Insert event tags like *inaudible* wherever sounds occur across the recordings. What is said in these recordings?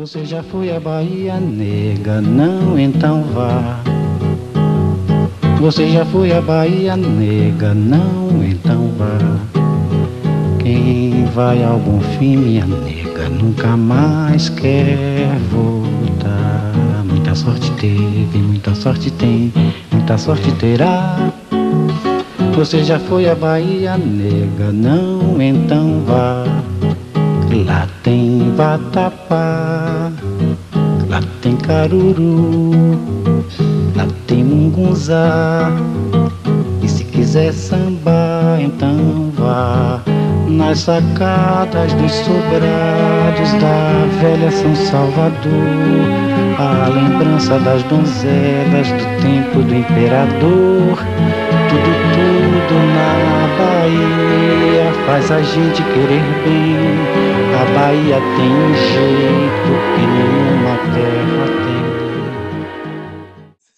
Você já foi à Bahia, nega? Não, então vá. Você já foi à Bahia, nega? Não, então vá. Quem vai ao bom fim, minha nega, nunca mais quer voltar. Muita sorte teve, muita sorte tem, muita sorte terá. Você já foi à Bahia, nega? Não, então vá. Lá tem vatapá, lá tem caruru, lá tem mungunzá. E se quiser sambar, então vá nas sacadas dos sobrados da velha São Salvador. A lembrança das donzelas do tempo do imperador. Tudo, tudo na Bahia faz a gente querer bem. A Bahia tem um jeito que nenhuma terra tem.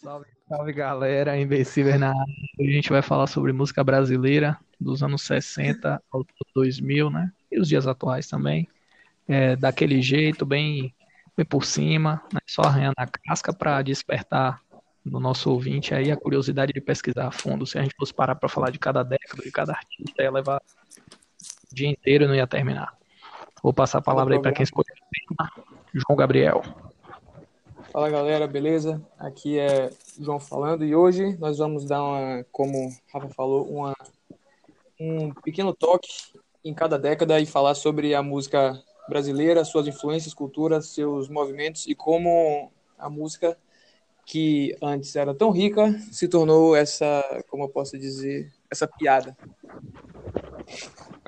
Salve, salve galera, Invencível na a gente vai falar sobre música brasileira dos anos 60 ao 2000, né? E os dias atuais também. É, daquele jeito, bem, bem por cima, né? só arranhando a casca para despertar no nosso ouvinte aí a curiosidade de pesquisar a fundo. Se a gente fosse parar para falar de cada década, de cada artista, ia levar o dia inteiro e não ia terminar. Vou passar a palavra aí para quem escolheu. João Gabriel. Fala galera, beleza? Aqui é João falando e hoje nós vamos dar uma, como o Rafa falou, uma, um pequeno toque em cada década e falar sobre a música brasileira, suas influências, culturas, seus movimentos e como a música que antes era tão rica se tornou essa, como eu posso dizer, essa piada.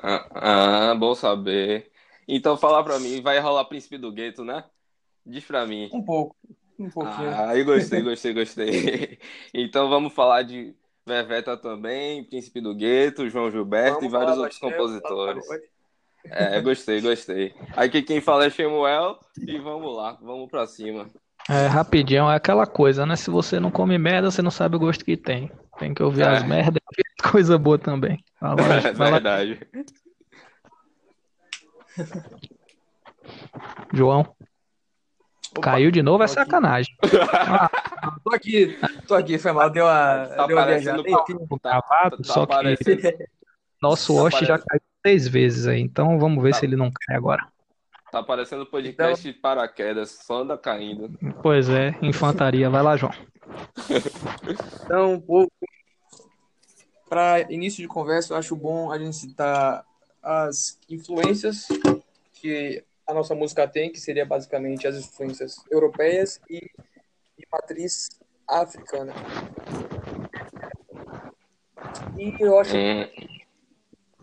Ah, ah bom saber. Então fala pra mim, vai rolar Príncipe do Gueto, né? Diz pra mim. Um pouco. Um pouquinho. Ah, eu gostei, gostei, gostei. *laughs* Então vamos falar de Veveta também, Príncipe do Gueto, João Gilberto vamos e vários outros compositores. É, gostei, gostei. Aqui quem fala é Shemuel e vamos lá, vamos pra cima. É, rapidinho, é aquela coisa, né? Se você não come merda, você não sabe o gosto que tem. Tem que ouvir é. as merdas *laughs* e coisa boa também. Fala, *laughs* é verdade. *laughs* João. Opa, Caiu de novo, é sacanagem. Ah, *laughs* tô aqui, tô aqui, foi mal, deu uma, tá deu uma viajada. Gravado, tá, só que nosso tá host já caiu três vezes aí, então vamos ver tá. se ele não cai agora. Tá aparecendo podcast então... paraquedas, só anda caindo. Pois é, infantaria. Vai lá, João. Então, para início de conversa, eu acho bom a gente citar as influências que a nossa música tem, que seria basicamente as influências europeias e de matriz africana. E eu acho que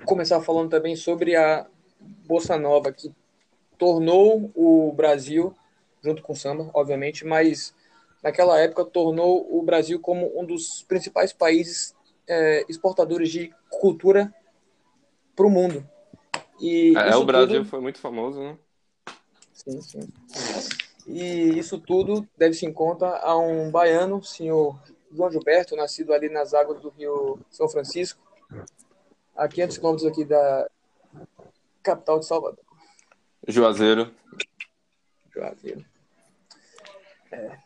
começar falando também sobre a bossa nova, que tornou o Brasil, junto com o samba, obviamente, mas naquela época tornou o Brasil como um dos principais países é, exportadores de cultura para o mundo. E é, o Brasil tudo... foi muito famoso, né? Sim, sim. E isso tudo deve-se em conta a um baiano, senhor João Gilberto, nascido ali nas águas do rio São Francisco, a 500 quilômetros aqui da capital de Salvador. Juazeiro. Juazeiro. É.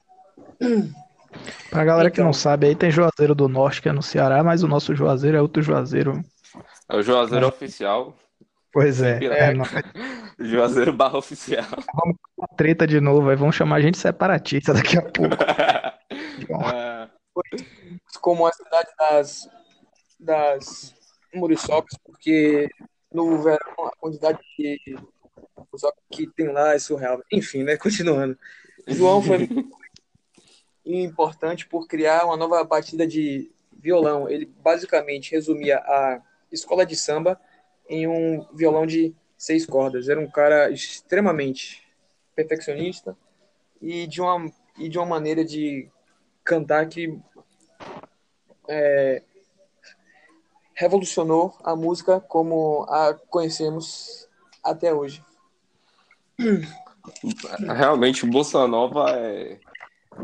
Pra galera então, que não sabe, aí tem Juazeiro do Norte, que é no Ceará, mas o nosso Juazeiro é outro Juazeiro. É o Juazeiro é. oficial. Pois é. é *laughs* não... Juazeiro barra oficial. *laughs* Vamos com treta de novo, aí vão chamar a gente separatista daqui a pouco. *laughs* é. Como a cidade das, das Muriçocas, porque no verão a quantidade de que tem lá é surreal. Enfim, né? Continuando. João foi importante por criar uma nova batida de violão. Ele basicamente resumia a escola de samba em um violão de seis cordas. Era um cara extremamente perfeccionista e de uma, e de uma maneira de cantar que é, revolucionou a música como a conhecemos até hoje. *clears throat* Realmente, Bossa Nova é,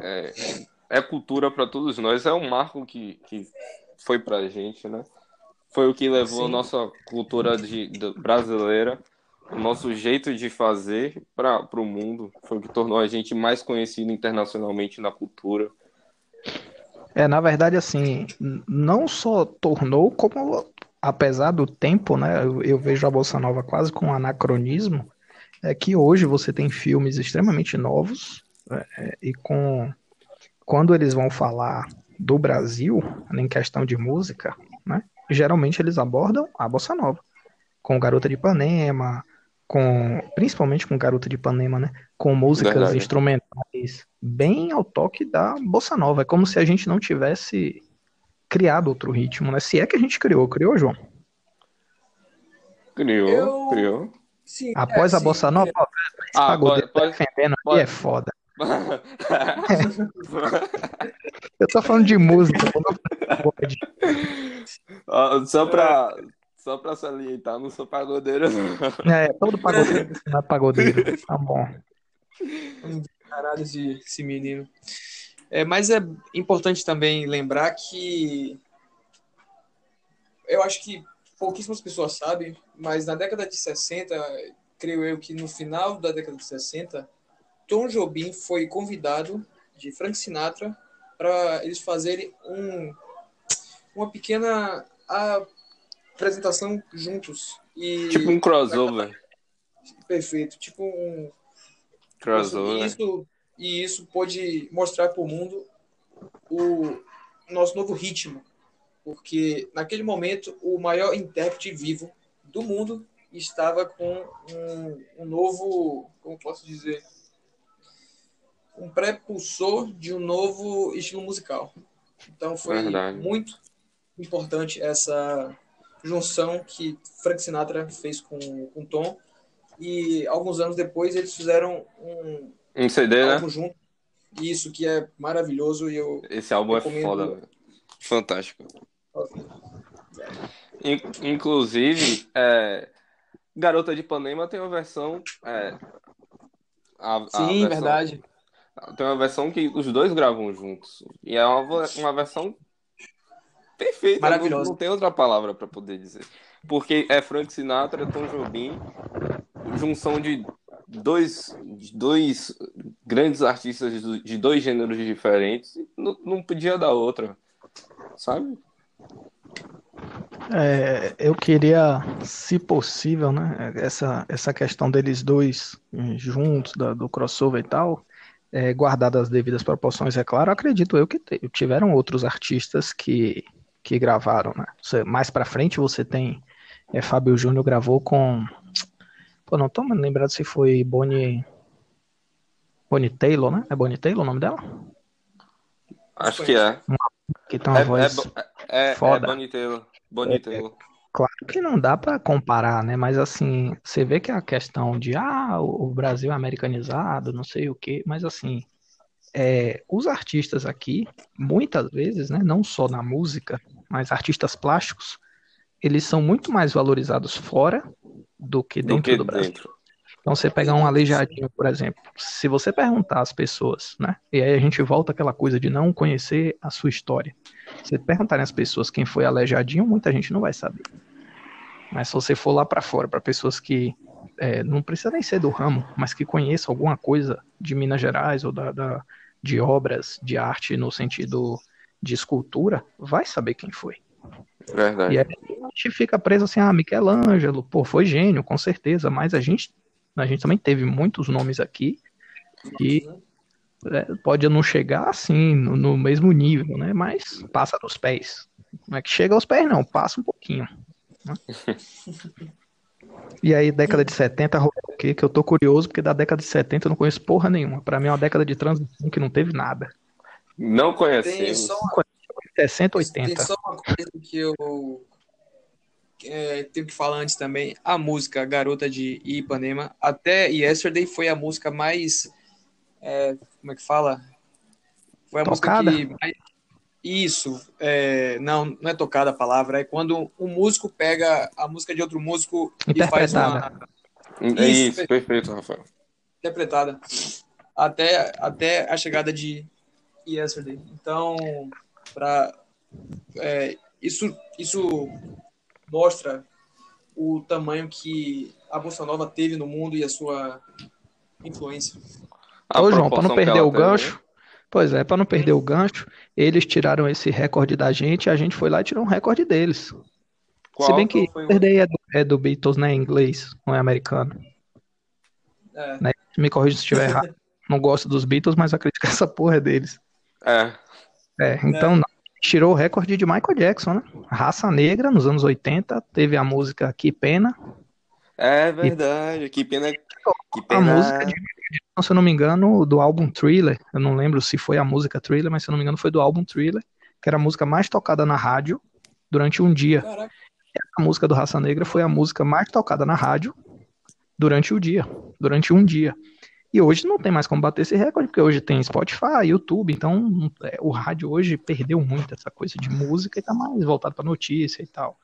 é, é cultura para todos nós, é um marco que, que foi para a gente, né? Foi o que levou Sim. a nossa cultura de, de, brasileira o nosso jeito de fazer para o mundo foi o que tornou a gente mais conhecido internacionalmente na cultura. É, na verdade, assim, não só tornou, como apesar do tempo, né, eu, eu vejo a Bolsa Nova quase com um anacronismo, é que hoje você tem filmes extremamente novos é, e com quando eles vão falar do Brasil em questão de música, né, geralmente eles abordam a bossa nova, com Garota de Ipanema, com principalmente com Garota de Ipanema, né, com músicas Verdade. instrumentais bem ao toque da bossa nova. É como se a gente não tivesse criado outro ritmo, né? Se é que a gente criou, criou, João? Criou, Eu... criou. Sim, Após é, a sim, bossa nova, é. ah, pode, pode, defendendo pode. aqui é foda. Eu tô falando de música. só pra, só pra salientar, não sou pagodeiro, não. É, todo pagodeiro não é pagodeiro. Tá bom. Caralho, esse, esse menino. É, mas é importante também lembrar que eu acho que pouquíssimas pessoas sabem, mas na década de 60, creio eu que no final da década de 60, Tom Jobim foi convidado de Frank Sinatra para eles fazerem um, uma pequena apresentação juntos. E tipo um crossover. Perfeito, tipo um crossover. E isso, e isso pôde mostrar para o mundo o nosso novo ritmo, porque naquele momento o maior intérprete vivo do mundo estava com um, um novo, como posso dizer, um prepulsor de um novo estilo musical. Então foi Verdade. muito importante essa junção que Frank Sinatra fez com, com Tom. E alguns anos depois eles fizeram um, um CD, né? junto. Isso que é maravilhoso e eu Esse álbum é recomendo... é foda, fantástico. Inclusive, é, Garota de Ipanema tem uma versão. É, a, a Sim, versão, verdade. Tem uma versão que os dois gravam juntos. E é uma, uma versão perfeita. Maravilhosa. Não, não tem outra palavra para poder dizer. Porque é Frank Sinatra, Tom Jobim, junção de dois, dois grandes artistas de dois gêneros diferentes. Não, não podia dar outra. Sabe? É, eu queria, se possível, né, essa, essa questão deles dois juntos, da, do crossover e tal, é, guardadas as devidas proporções, é claro, acredito eu que tiveram outros artistas que, que gravaram, né? Você, mais para frente você tem é, Fábio Júnior gravou com, pô, não tô me lembrando se foi Bonnie, Bonnie Taylor, né? É Bonnie Taylor o nome dela? Acho que é. Que tem uma é, voz é, é, foda. É Bonnie Taylor. Bonnie Taylor. Claro que não dá para comparar, né? Mas assim, você vê que a questão de ah, o Brasil é americanizado, não sei o quê, mas assim, é, os artistas aqui, muitas vezes, né, não só na música, mas artistas plásticos, eles são muito mais valorizados fora do que dentro do, que do Brasil. Dentro. Então você pegar um aleijadinho, por exemplo, se você perguntar às pessoas, né? E aí a gente volta àquela coisa de não conhecer a sua história. Se perguntarem às pessoas quem foi aleijadinho, muita gente não vai saber. Mas se você for lá para fora, para pessoas que é, não precisa nem ser do ramo, mas que conheçam alguma coisa de Minas Gerais ou da, da, de obras de arte no sentido de escultura, vai saber quem foi. Verdade. E aí a gente fica preso assim, ah, Michelangelo, pô, foi gênio, com certeza, mas a gente a gente também teve muitos nomes aqui que é, pode não chegar assim no, no, mesmo nível, né? Mas passa nos pés. Não é que chega aos pés, não, passa um pouquinho. E aí, década de 70, rolou o quê? Que eu tô curioso, porque da década de 70 eu não conheço porra nenhuma. Pra mim é uma década de transição que não teve nada. Não conhecemos. Tem só uma... 60, 80. Tem só uma coisa que eu é, tenho que falar antes também, a música Garota de Ipanema, até Yesterday foi a música mais. É, como é que fala? Foi a tocada? música que mais. Isso, é, não, não é tocada a palavra, é quando um músico pega a música de outro músico e faz uma. É isso, isso perfeito, Rafael. Interpretada. Até, até a chegada de Yesterday. Então, para. É, isso, isso mostra o tamanho que a Bossa Nova teve no mundo e a sua influência. Ô, João, para não perder o gancho, pois é, para não perder o gancho, eles tiraram esse recorde da gente, a gente foi lá e tirou um recorde deles. Qual? Se bem que perder é do, é do Beatles, né, em inglês, não é americano. É. Né? Me corrija se estiver errado. *laughs* Não gosto dos Beatles, mas acredito que essa porra é deles. É. É, então é. tirou o recorde de Michael Jackson, né? Raça Negra, nos anos 80, teve a música Que Pena. É verdade, e... Que Pena. Que pena. A música de se eu não me engano, do álbum Thriller. Eu não lembro se foi a música Thriller, mas se eu não me engano foi do álbum Thriller, que era a música mais tocada na rádio durante um dia. Caraca. A música do Raça Negra foi a música mais tocada na rádio durante o dia, durante um dia. E hoje não tem mais como bater esse recorde, porque hoje tem Spotify, YouTube, então é, o rádio hoje perdeu muito essa coisa de música e tá mais voltado para notícia e tal.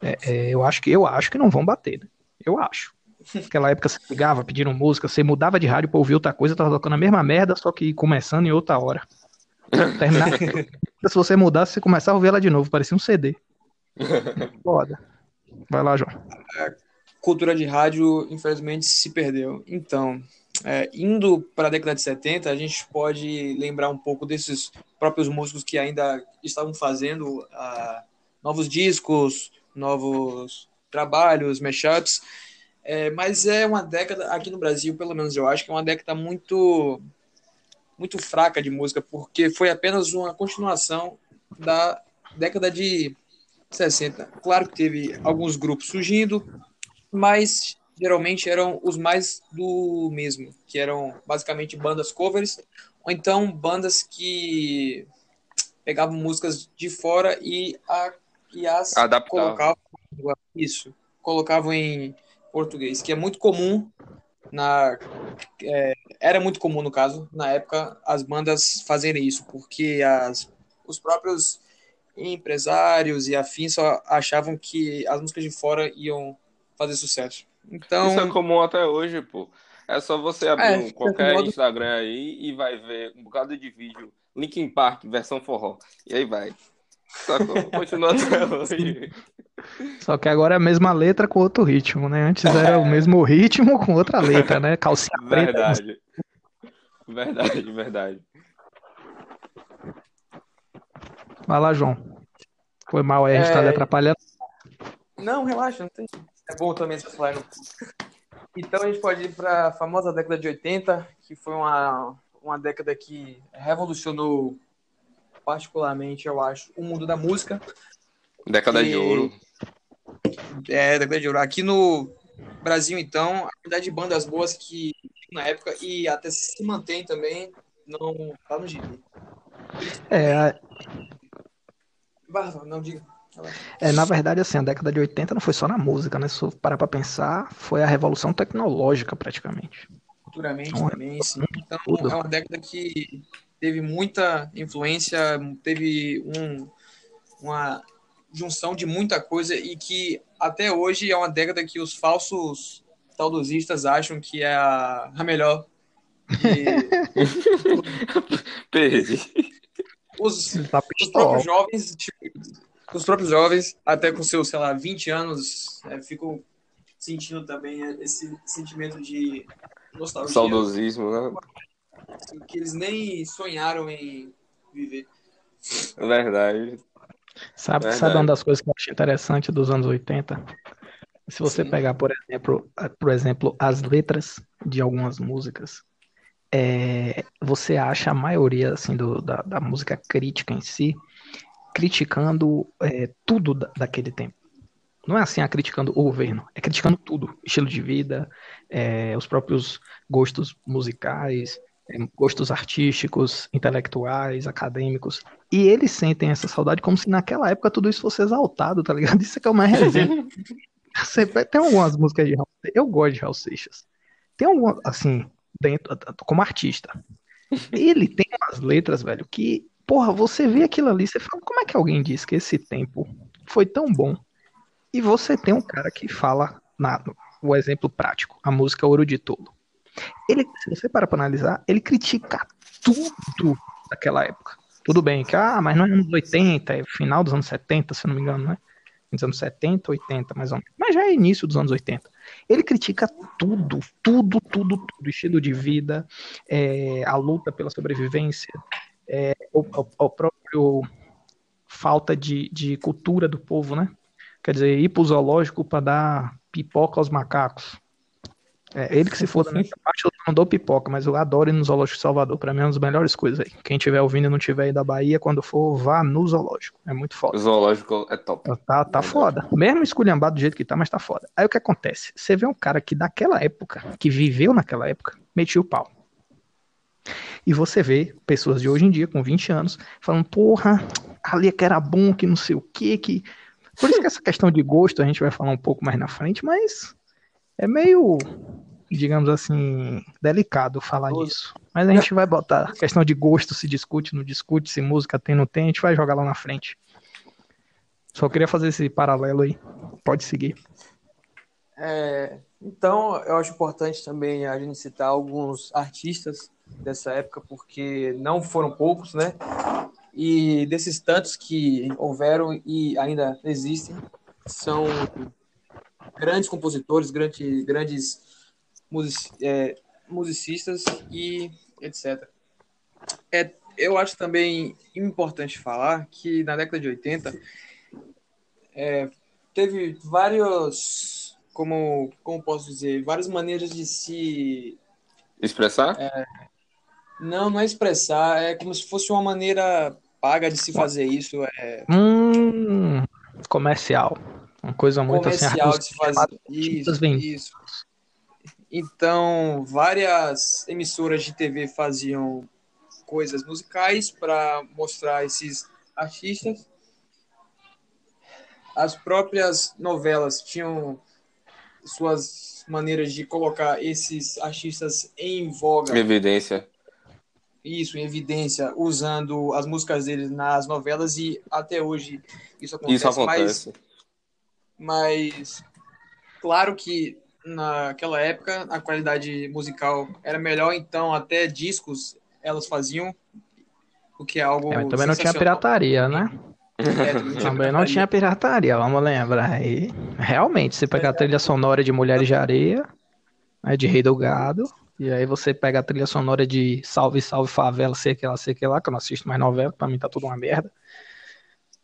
É, é, eu acho que eu acho que não vão bater, né? Eu acho. Naquela época você ligava pedindo música, você mudava de rádio pra ouvir outra coisa, tava tocando a mesma merda, só que começando em outra hora. *laughs* Terminar. *laughs* Se você mudasse, você começava a ouvir ela de novo, parecia um CD. *laughs* Foda. Vai lá, João. A cultura de rádio, infelizmente, se perdeu. Então, é, indo para a década de 70, a gente pode lembrar um pouco desses próprios músicos que ainda estavam fazendo uh, novos discos, novos trabalhos, mashups. É, mas é uma década, aqui no Brasil, pelo menos eu acho que é uma década muito, muito fraca de música, porque foi apenas uma continuação da década de 60. Claro que teve alguns grupos surgindo, mas geralmente eram os mais do mesmo, que eram basicamente bandas covers, ou então bandas que pegavam músicas de fora e, a, e as colocavam isso, colocavam em português, que é muito comum na é, era muito comum no caso na época as bandas fazerem isso, porque as os próprios empresários e afins só achavam que as músicas de fora iam fazer sucesso. Então isso é comum até hoje, pô. É só você abrir é, um, qualquer modo... Instagram aí e vai ver um bocado de vídeo Linkin Park versão forró. E aí vai. Só continua até *laughs* hoje. Só que agora é a mesma letra com outro ritmo, né? Antes era o mesmo ritmo com outra letra, né? Calcinha verdade. preta. Verdade, verdade. Vai lá, João. Foi mal aí, a gente tá é... tá atrapalhando. Não, relaxa, não tem. É bom também esse falar. Então a gente pode ir para a famosa década de 80, que foi uma, uma década que revolucionou particularmente, eu acho, o mundo da música. Década e... de ouro. É, década de ouro. Aqui no Brasil, então, a quantidade de bandas boas que na época e até se mantém também não tá no gibi. É. Não diga. É, na verdade, assim, a década de 80 não foi só na música, né? Se parar pra pensar, foi a revolução tecnológica, praticamente. Futuramente então, também, sim. Então, tudo. é uma década que teve muita influência, teve um, uma junção de muita coisa e que até hoje é uma década que os falsos saudosistas acham que é a, a melhor. *laughs* Perdi. Os, tá os próprios jovens, tipo, os próprios jovens, até com seus, sei lá, 20 anos, é, ficam sentindo também esse sentimento de nostalgia. Saudosismo, né? Que eles nem sonharam em viver. Verdade. Sabe, Verdade. sabe uma das coisas que eu acho interessante dos anos 80? Se você Sim. pegar, por exemplo, por exemplo, as letras de algumas músicas, é, você acha a maioria assim, do, da, da música crítica em si criticando é, tudo da, daquele tempo. Não é assim, a criticando o governo, é criticando tudo, estilo de vida, é, os próprios gostos musicais, gostos artísticos, intelectuais, acadêmicos. E eles sentem essa saudade como se naquela época tudo isso fosse exaltado, tá ligado? *laughs* Isso é que é uma resenha. *laughs* tem algumas músicas de Raul Eu gosto de Raul Seixas. Tem algumas, assim, dentro, como artista. Ele tem umas letras, velho, que, porra, você vê aquilo ali, você fala, como é que alguém diz que esse tempo foi tão bom? E você tem um cara que fala, na, o exemplo prático, a música Ouro de Tolo. Ele, se você para para analisar, ele critica tudo daquela época. Tudo bem, que, ah, mas não é anos 80, é final dos anos 70, se não me engano, né? nos anos 70, 80, mais ou menos. Mas já é início dos anos 80. Ele critica tudo, tudo, tudo, tudo. Estilo de vida, é, a luta pela sobrevivência, é, o, o, o, próprio falta de, de cultura do povo, né? Quer dizer, ir pro zoológico para dar pipoca aos macacos. É, ele que se foda nessa parte, eu não dou pipoca, mas eu adoro ir no Zoológico de Salvador. Pra mim é uma das melhores coisas aí. Quem estiver ouvindo e não tiver aí da Bahia, quando for, vá no Zoológico. É muito foda. O Zoológico é top. Tá, tá foda. Mesmo esculhambado do jeito que tá, mas tá foda. Aí o que acontece? Você vê um cara que daquela época, que viveu naquela época, metia o pau. E você vê pessoas de hoje em dia, com 20 anos, falando, porra, ali é que era bom, que não sei o quê, que. Por isso que essa questão de gosto a gente vai falar um pouco mais na frente, mas é meio digamos assim, delicado falar disso. Mas a gente vai botar. questão de gosto se discute, não discute, se música tem, não tem, a gente vai jogar lá na frente. Só queria fazer esse paralelo aí. Pode seguir. É, então, eu acho importante também a gente citar alguns artistas dessa época, porque não foram poucos, né? E desses tantos que houveram e ainda existem, são grandes compositores, grandes, grandes music, é, musicistas e etc. É, eu acho também importante falar que na década de 80 é, teve vários, como, como posso dizer, várias maneiras de se expressar. É, não, não é expressar, é como se fosse uma maneira paga de se fazer isso. É... Hum, comercial. Uma coisa muito assim, comercial assim, *laughs* de se fazer. Isso, isso. Então, várias emissoras de TV faziam coisas musicais para mostrar esses artistas. As próprias novelas tinham suas maneiras de colocar esses artistas em voga. Em evidência. Isso, em evidência, usando as músicas deles nas novelas e até hoje isso acontece. Isso acontece. Mas, mas claro que naquela época a qualidade musical era melhor, então até discos elas faziam, o que é algo. É, também não tinha pirataria, né? É, também, não tinha pirataria, vamos lembrar aí. Realmente, você pega a trilha sonora de Mulheres de Areia, né, de Rei do Gado, e aí você pega a trilha sonora de Salve, Salve Favela, sei que lá, sei que lá, que eu não assisto mais novela, pra mim tá tudo uma merda.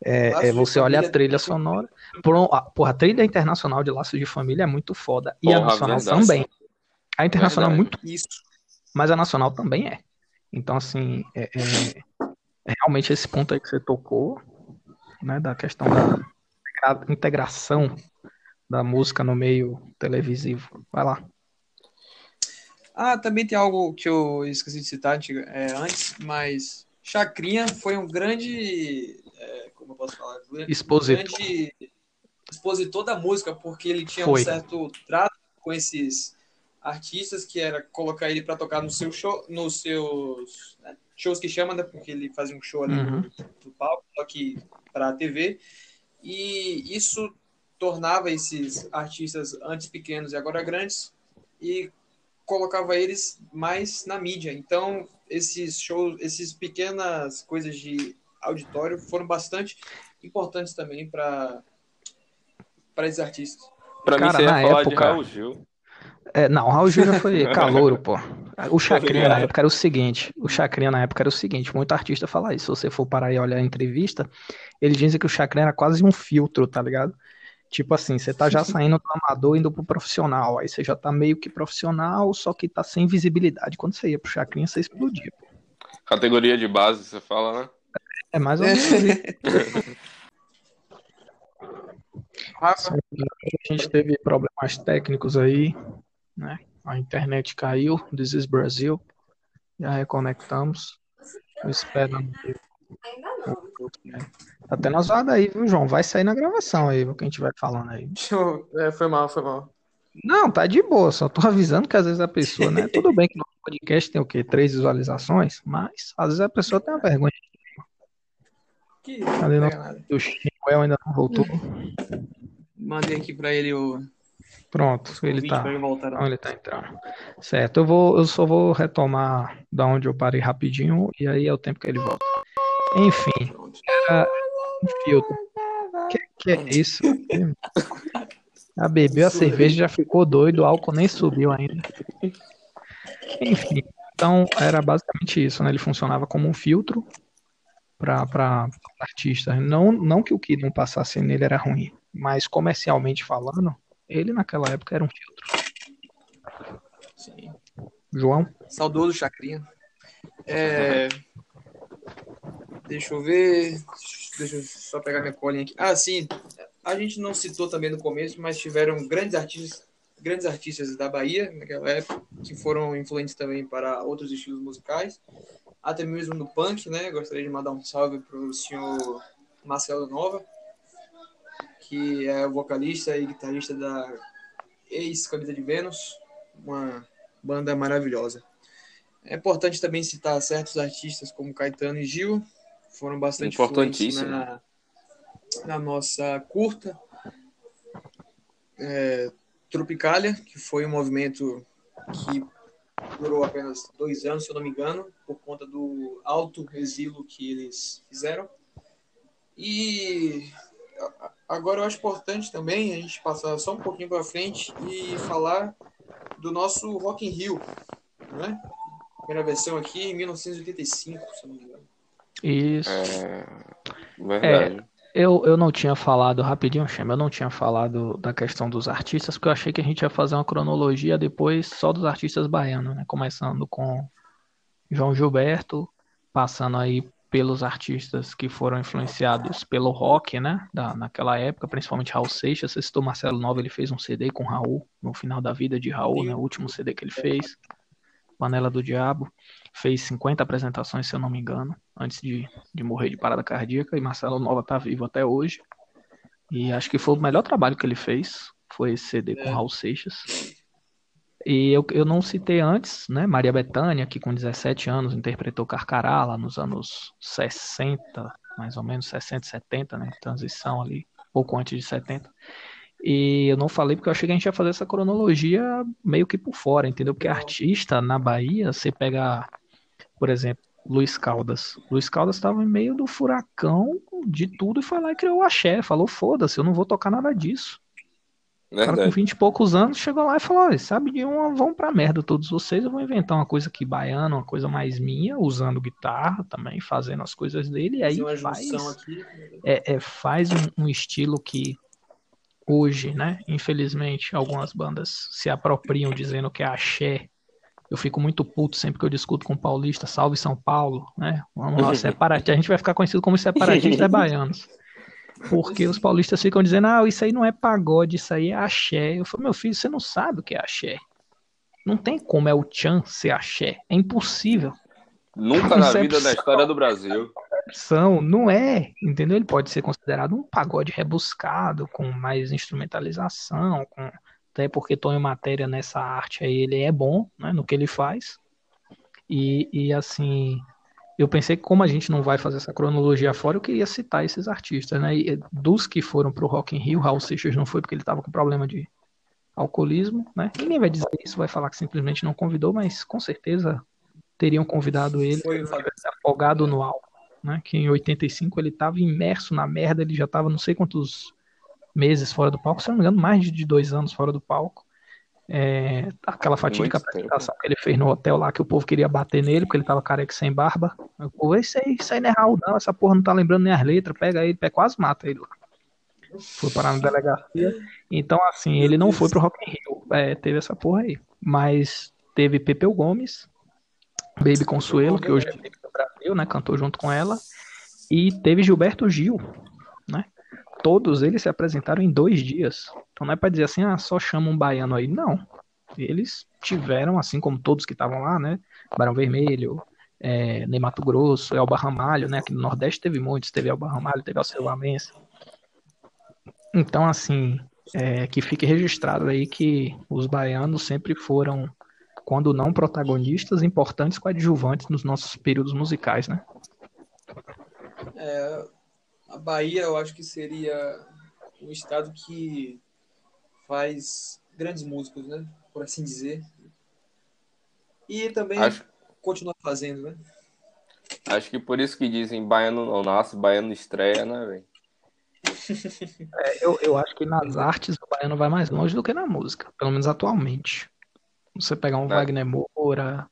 É, é, você olha a trilha sonora. Por, a, porra, a trilha internacional de Laços de Família é muito foda. E porra, a nacional verdade. também. A internacional é muito. Isso. Mas a nacional também é. Então, assim, é, é, é, realmente esse ponto aí que você tocou, né, da questão da integração da música no meio televisivo. Vai lá. Ah, também tem algo que eu esqueci de citar é, antes, mas Chacrinha foi um grande como eu posso falar, expositor. grande expositor da música, porque ele tinha Foi. um certo trato com esses artistas que era colocar ele para tocar no seu show, nos seus né, shows que chama, né, porque ele fazia um show ali uhum. no, no palco, só que para a TV. E isso tornava esses artistas antes pequenos e agora grandes e colocava eles mais na mídia. Então, esses shows, esses pequenas coisas de auditório foram bastante importantes também para para esses artistas. Para mim, você ia falar época... de Raul Gil. É, não, o Raul Gil já foi *laughs* calouro, pô. O Chacrinha na época era o seguinte, o Chacrinha na época era o seguinte, muito artista fala isso, se você for parar e olhar a entrevista, eles dizem que o Chacrinha era quase um filtro, tá ligado? Tipo assim, você tá já *laughs* saindo do amador indo pro profissional, aí você já tá meio que profissional, só que tá sem visibilidade. Quando você ia pro Chacrinha, você explodia, pô. Categoria de base, você fala, né? É mais ou menos *laughs* isso. a gente teve problemas técnicos aí, né? A internet caiu, This is Brasil. Já reconectamos. Eu espero. Ainda não. Tá tendo as aí, viu, João? Vai sair na gravação aí, o que a gente vai falando aí. É, foi mal, foi mal. Não, tá de boa, só tô *laughs* avisando que às vezes a pessoa, né? Tudo bem que no podcast tem o quê? Três visualizações, mas às vezes a pessoa tem uma vergonha que Ali não, o Chimuel ainda não voltou. Mandei aqui pra ele o. Pronto, ele tá. Ele voltar, não, ele tá entrando. Certo, eu, vou, eu só vou retomar da onde eu parei rapidinho e aí é o tempo que ele volta. Enfim, era um filtro. Que, que é isso? A bebeu a cerveja já ficou doido, o álcool nem subiu ainda. Enfim, então era basicamente isso, né? Ele funcionava como um filtro para artistas. Não, não que o que não passasse nele era ruim, mas comercialmente falando, ele naquela época era um filtro. Sim. João? Saudoso Chacrinha. É... Deixa eu ver. Deixa eu só pegar minha colinha aqui. Ah, sim. A gente não citou também no começo, mas tiveram grandes artistas, grandes artistas da Bahia naquela época, que foram influentes também para outros estilos musicais, até mesmo no punk, né? Gostaria de mandar um salve para o senhor Marcelo Nova, que é o vocalista e guitarrista da ex-Camisa de Vênus, uma banda maravilhosa. É importante também citar certos artistas como Caetano e Gil, foram bastante influentes na, na nossa curta. É, Tropicália, que foi um movimento que durou apenas dois anos, se eu não me engano, por conta do alto exílio que eles fizeram. E agora eu acho importante também a gente passar só um pouquinho para frente e falar do nosso Rock in Rio, né? Primeira versão aqui em 1985, se eu não me engano. Isso. É, verdade. É, eu, eu não tinha falado, rapidinho, Chama, eu não tinha falado da questão dos artistas, porque eu achei que a gente ia fazer uma cronologia depois só dos artistas baianos, né? Começando com João Gilberto, passando aí pelos artistas que foram influenciados pelo rock, né? Da, naquela época, principalmente Raul Seixas. Você citou Marcelo Nova, ele fez um CD com Raul, no final da vida de Raul, né? O último CD que ele fez. Panela do Diabo, fez 50 apresentações, se eu não me engano, antes de, de morrer de parada cardíaca, e Marcelo Nova tá vivo até hoje. E acho que foi o melhor trabalho que ele fez, foi esse CD com é. Raul Seixas. E eu, eu não citei antes, né, Maria Bethânia, que com 17 anos interpretou Carcará lá nos anos 60, mais ou menos, 60, 70, né, transição ali, pouco antes de 70. E eu não falei porque eu achei que a gente ia fazer essa cronologia meio que por fora, entendeu? Porque artista na Bahia, você pega, por exemplo, Luiz Caldas. Luiz Caldas estava em meio do furacão de tudo e foi lá e criou o axé. Falou, foda-se, eu não vou tocar nada disso. Verdade. O cara com 20 e poucos anos chegou lá e falou: sabe de uma, vão pra merda todos vocês, eu vou inventar uma coisa aqui baiana, uma coisa mais minha, usando guitarra também, fazendo as coisas dele, e aí faz, é, é, faz um, um estilo que hoje, né? Infelizmente, algumas bandas se apropriam dizendo que é axé. Eu fico muito puto sempre que eu discuto com paulista, salve São Paulo, né? Vamos lá, *laughs* separatista. A gente vai ficar conhecido como separatistas *laughs* baianos. Porque os paulistas ficam dizendo, ah, isso aí não é pagode, isso aí é axé. Eu falo, meu filho, você não sabe o que é axé. Não tem como é o Chan ser axé. É impossível. Nunca na vida da história do Brasil versão não é, entendeu? Ele pode ser considerado um pagode rebuscado, com mais instrumentalização, com até porque Tonho Matéria nessa arte aí ele é bom, né, no que ele faz. E, e assim, eu pensei que como a gente não vai fazer essa cronologia fora, eu queria citar esses artistas, né? E dos que foram pro Rock in Rio, Raul Seixas não foi porque ele estava com problema de alcoolismo, né? Ninguém vai dizer isso, vai falar que simplesmente não convidou, mas com certeza teriam convidado ele se ele tivesse afogado no álcool né? Que em 85 ele estava imerso na merda, ele já estava não sei quantos meses fora do palco, se não me engano, mais de dois anos fora do palco. É, aquela fatídica apresentação que ele fez no hotel lá, que o povo queria bater nele, porque ele tava careca sem barba. O povo, isso aí, isso aí não é Raul, não, essa porra não tá lembrando nem as letras, pega ele, pega, quase mata ele lá. Foi parar na delegacia. Então, assim, ele não foi pro Rock in Rio. É, teve essa porra aí. Mas teve Pepeu Gomes, Baby Consuelo, que hoje é Baby do Brasil, né? Cantou junto com ela. E teve Gilberto Gil, né? Todos eles se apresentaram em dois dias. Então não é para dizer assim, ah, só chama um baiano aí. Não. Eles tiveram, assim como todos que estavam lá, né? Barão Vermelho, é, Ney Mato Grosso, Elba Ramalho, né? Aqui no Nordeste teve muitos, teve Elba Ramalho, teve Alceu Valença. Então, assim, é, que fique registrado aí que os baianos sempre foram quando não protagonistas, importantes coadjuvantes nos nossos períodos musicais, né? É, a Bahia, eu acho que seria um estado que faz grandes músicos, né? Por assim dizer. E também acho... continua fazendo, né? Acho que por isso que dizem baiano não nasce, baiano estreia, né, velho? *laughs* É, eu, eu acho que nas artes o baiano vai mais longe do que na música, pelo menos atualmente. Você pegar um é. Wagner Moura,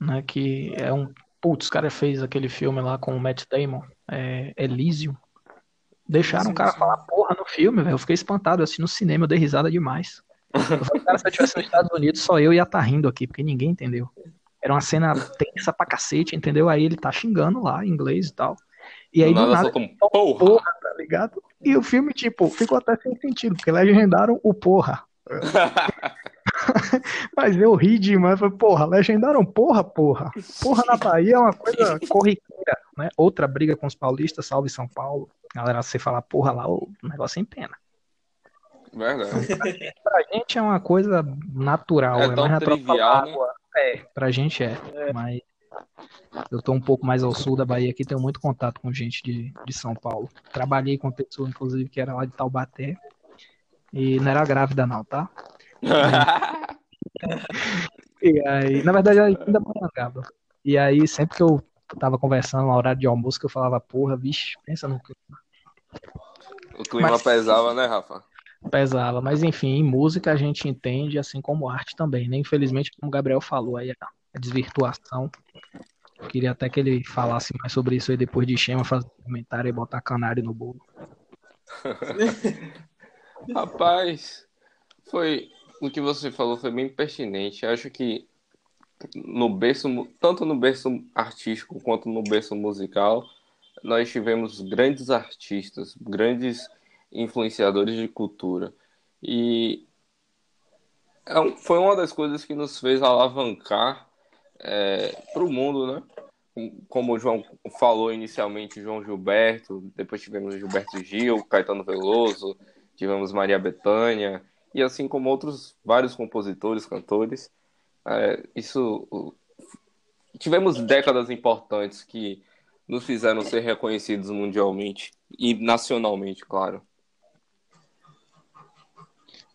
né, que é um. Putz, o cara fez aquele filme lá com o Matt Damon, é, Elysium. Deixaram sim, o cara sim. falar porra no filme, velho. Eu fiquei espantado, assim, no cinema, eu dei risada demais. Eu *laughs* falei, cara, se eu estivesse nos Estados Unidos, só eu ia estar tá rindo aqui, porque ninguém entendeu. Era uma cena tensa pra cacete, entendeu? Aí ele tá xingando lá em inglês e tal. E aí do, nada, como, porra. porra, tá ligado? E o filme, tipo, ficou até sem sentido, porque legendaram o porra. *laughs* Mas eu ri demais, falei, porra, legendaram porra, porra. Porra na Bahia é uma coisa *laughs* corriqueira, né? Outra briga com os paulistas, salve São Paulo. Galera, você falar porra lá, o negócio é em pena. Verdade. Pra gente é uma coisa natural, é, é mais natural trivial, né? É, pra gente é, é, mas eu tô um pouco mais ao sul da Bahia aqui, tenho muito contato com gente de, de São Paulo. Trabalhei com pessoa, inclusive, que era lá de Taubaté. E não era grávida, não, tá? *laughs* e aí, na verdade, ainda morava. E aí, sempre que eu tava conversando no horário de almoço, que eu falava, porra, vixe, pensa no clima. O clima Mas... pesava, né, Rafa? Pesava, mas enfim, em música a gente entende, assim como arte também, né? Infelizmente, como o Gabriel falou aí, a desvirtuação. Eu queria até que ele falasse mais sobre isso aí depois de Chema fazer um comentário e botar canário no bolo. *laughs* Rapaz, foi o que você falou foi bem pertinente. Eu acho que no berço, tanto no berço artístico quanto no berço musical, nós tivemos grandes artistas, grandes influenciadores de cultura. E é foi uma das coisas que nos fez alavancar é, para o mundo, né? Como o João falou inicialmente, João Gilberto, depois tivemos Gilberto Gil, Caetano Veloso, tivemos Maria Bethânia, e assim como outros vários compositores, cantores. É, isso tivemos décadas importantes que nos fizeram ser reconhecidos mundialmente e nacionalmente, claro.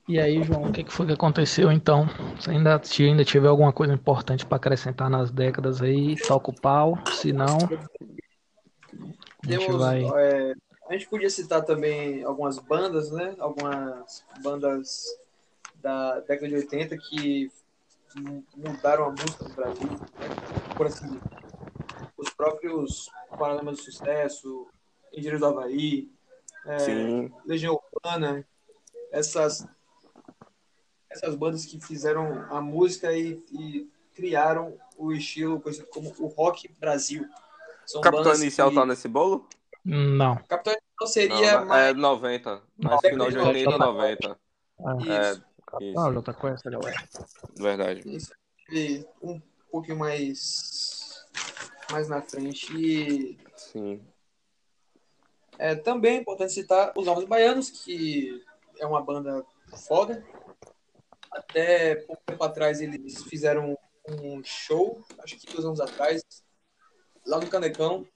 E aí, João, o que foi que aconteceu então? Se ainda, se ainda tiver alguma coisa importante para acrescentar nas décadas aí, toca o pau, se não. A gente, Temos, vai... é, a gente podia citar também algumas bandas, né? Algumas bandas da década de 80 que mudaram a música do Brasil, né? por assim dizer. Os próprios Paralamas do Sucesso, Engenheiros do Havaí, é, Legião Urbana, essas essas bandas que fizeram a música e, e criaram o estilo conhecido como o rock Brasil. São Capitão Inicial que... tá nesse bolo? Não. Capitão Inicial seria. Não, mais... É 90. Mais final de 80 e 90. É, isso. Ah, já tá com essa galera. Verdade. Isso. E um pouquinho mais. Mais na frente. E... Sim. É, também é importante citar os Novos Baianos, que é uma banda foda. Até pouco tempo atrás eles fizeram um show, acho que dois anos atrás, lá no Canecão,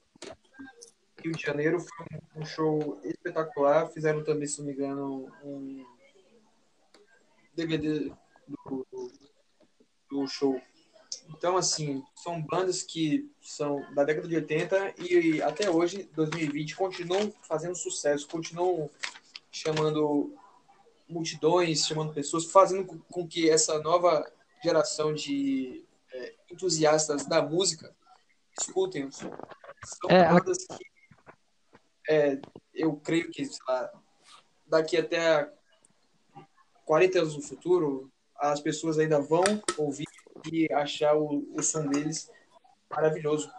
Rio de Janeiro. Foi um show espetacular. Fizeram também, se não me engano, um DVD do, do, do show. Então, assim, são bandas que são da década de 80 e até hoje, 2020, continuam fazendo sucesso, continuam chamando multidões, chamando pessoas, fazendo com que essa nova geração de é, entusiastas da música escutem-os. São é, bandas que é, eu creio que lá, daqui até 40 anos no futuro, as pessoas ainda vão ouvir e achar o, o som deles maravilhoso.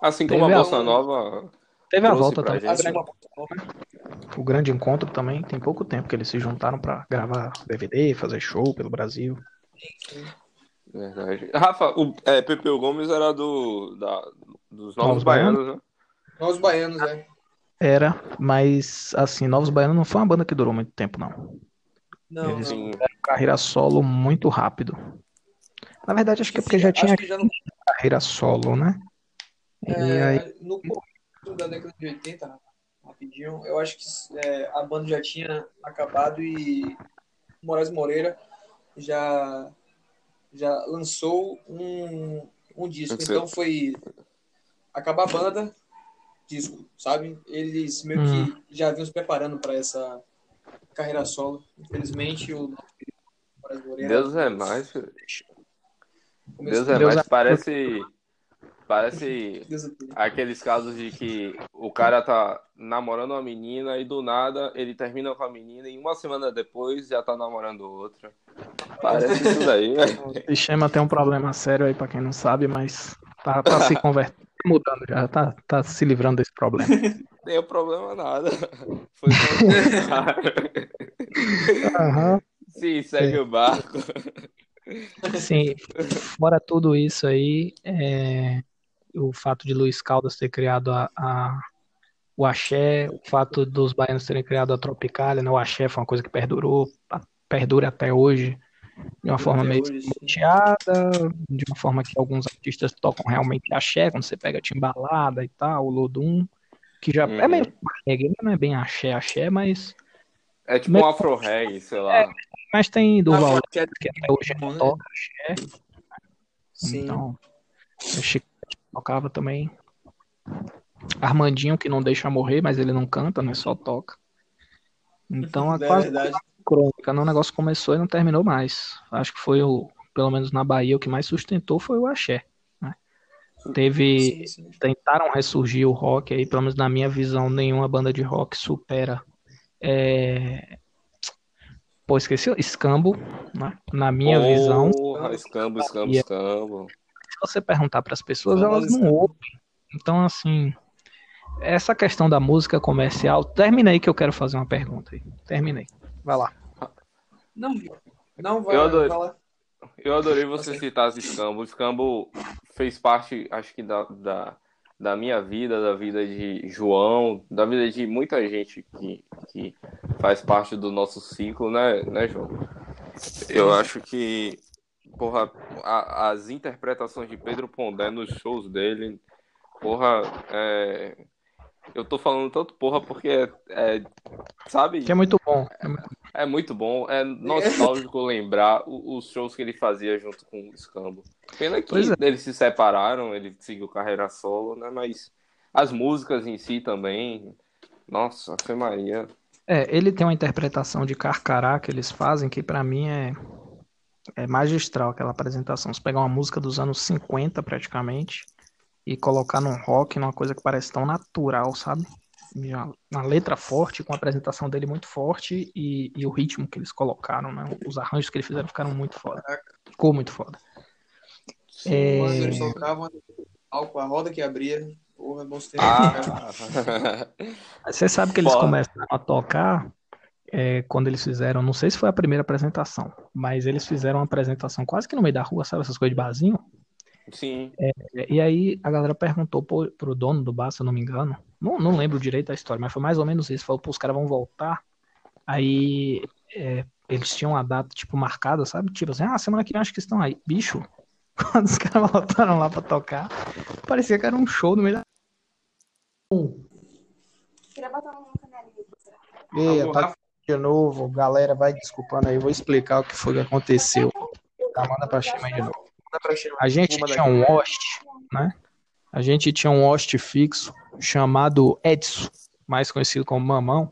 Assim como Teve a Bossa Nova. Teve a volta também. Gente, o grande encontro também, tem pouco tempo que eles se juntaram para gravar DVD, fazer show pelo Brasil. Verdade. Rafa, o é, Pepeu Gomes era do, da, dos Novos, Novos Baianos, Baianos, né? Novos Baianos, é. Era, mas assim, Novos Baianos não foi uma banda que durou muito tempo, não. Não, Eles não. carreira solo muito rápido. Na verdade, acho que é porque já tinha já não... carreira solo, né? É, aí... No começo da década de 80, rapidinho. Eu acho que é, a banda já tinha acabado e Moraes Moreira já, já lançou um, um disco. Então foi acabar a banda, disco, sabe? Eles meio hum. que já vinham se preparando para essa carreira solo. Infelizmente, o Deus é mais, filho. *laughs* Deus é Deus mais, é... parece Parece aqueles casos de que o cara tá namorando uma menina e do nada ele termina com a menina e uma semana depois já tá namorando outra. Parece isso daí, velho. *laughs* O Shema tem um problema sério aí pra quem não sabe, mas tá, tá se convertendo, mudando já, tá, tá se livrando desse problema. *laughs* Tem problema nada. Foi uhum. Sim, segue é. o barco. Sim, fora tudo isso aí, é, o fato de Luiz Caldas ter criado a, a, o axé, o fato dos baianos terem criado a tropicália, né? o axé foi uma coisa que perdurou, perdura até hoje, de uma forma meio muteada, de uma forma que alguns artistas tocam realmente axé, quando você pega timbalada e tal, o lodum, que já uhum. é meio reggae, não é bem axé, axé, mas... É tipo um afro-reggae, sei lá. É, mas tem Durval, que até hoje não toca axé. Sim. Então, Chico tocava também. Armandinho, que não deixa morrer, mas ele não canta, né? Só toca. Então, é, *laughs* é quase verdade. crônica. Né? O negócio começou e não terminou mais. Acho que foi o, pelo menos na Bahia, o que mais sustentou foi o axé. Né? Teve, sim, sim. tentaram ressurgir o rock aí, pelo menos na minha visão, nenhuma banda de rock supera. É... Pô, esqueci, Escambo, né? na minha Porra, visão. Escambo, escambo, escambo se você perguntar para as pessoas, elas não ouvem. Então, assim, essa questão da música comercial, terminei que eu quero fazer uma pergunta aí. Terminei. Vai lá. Não, não vai, eu adorei, falar. Eu adorei você citar esse Scambo. O Scambo fez parte, acho que, da, da, da, minha vida, da vida de João, da vida de muita gente que, que faz parte do nosso ciclo, né, né João? Eu acho que porra, a, as interpretações de Pedro Pondé nos shows dele, porra, é, eu tô falando tanto porra porque é, é sabe? Que é muito bom. É, é muito bom, é nostálgico lembrar os shows que ele fazia junto com o Scambo. Pena que é. eles se separaram, ele seguiu carreira solo, né? Mas as músicas em si também, nossa, foi Maria. É, ele tem uma interpretação de Carcará que eles fazem que para mim é é magistral aquela apresentação. Você pegar uma música dos anos 50 praticamente e colocar num rock, numa coisa que parece tão natural, sabe? Uma letra forte, com a apresentação dele muito forte e, e o ritmo que eles colocaram, né? Os arranjos que eles fizeram ficaram muito foda. Ficou muito foda. Sim, é... Quando eles tocavam com a roda que abria, porra, tempos. Ah. *laughs* Você sabe que eles começaram a tocar é, quando eles fizeram, não sei se foi a primeira apresentação, mas eles fizeram uma apresentação quase que no meio da rua, sabe, essas coisas de barzinho? Sim. É, e aí a galera perguntou pro, pro dono do bar, se eu não me engano, não, não lembro direito a história, mas foi mais ou menos isso, falou, pô, os caras vão voltar, aí é, eles tinham a data, tipo, marcada, sabe, tipo assim, ah, semana que vem acho que estão aí, bicho, *laughs* quando os caras voltaram lá pra tocar, parecia que era um show no meio da... Queria botar uma Ei, tá de novo, galera, vai desculpando aí, vou explicar o que foi que aconteceu. Tá, manda pra cima aí de novo. A gente tinha um host, né? A gente tinha um host fixo chamado Edson, mais conhecido como Mamão.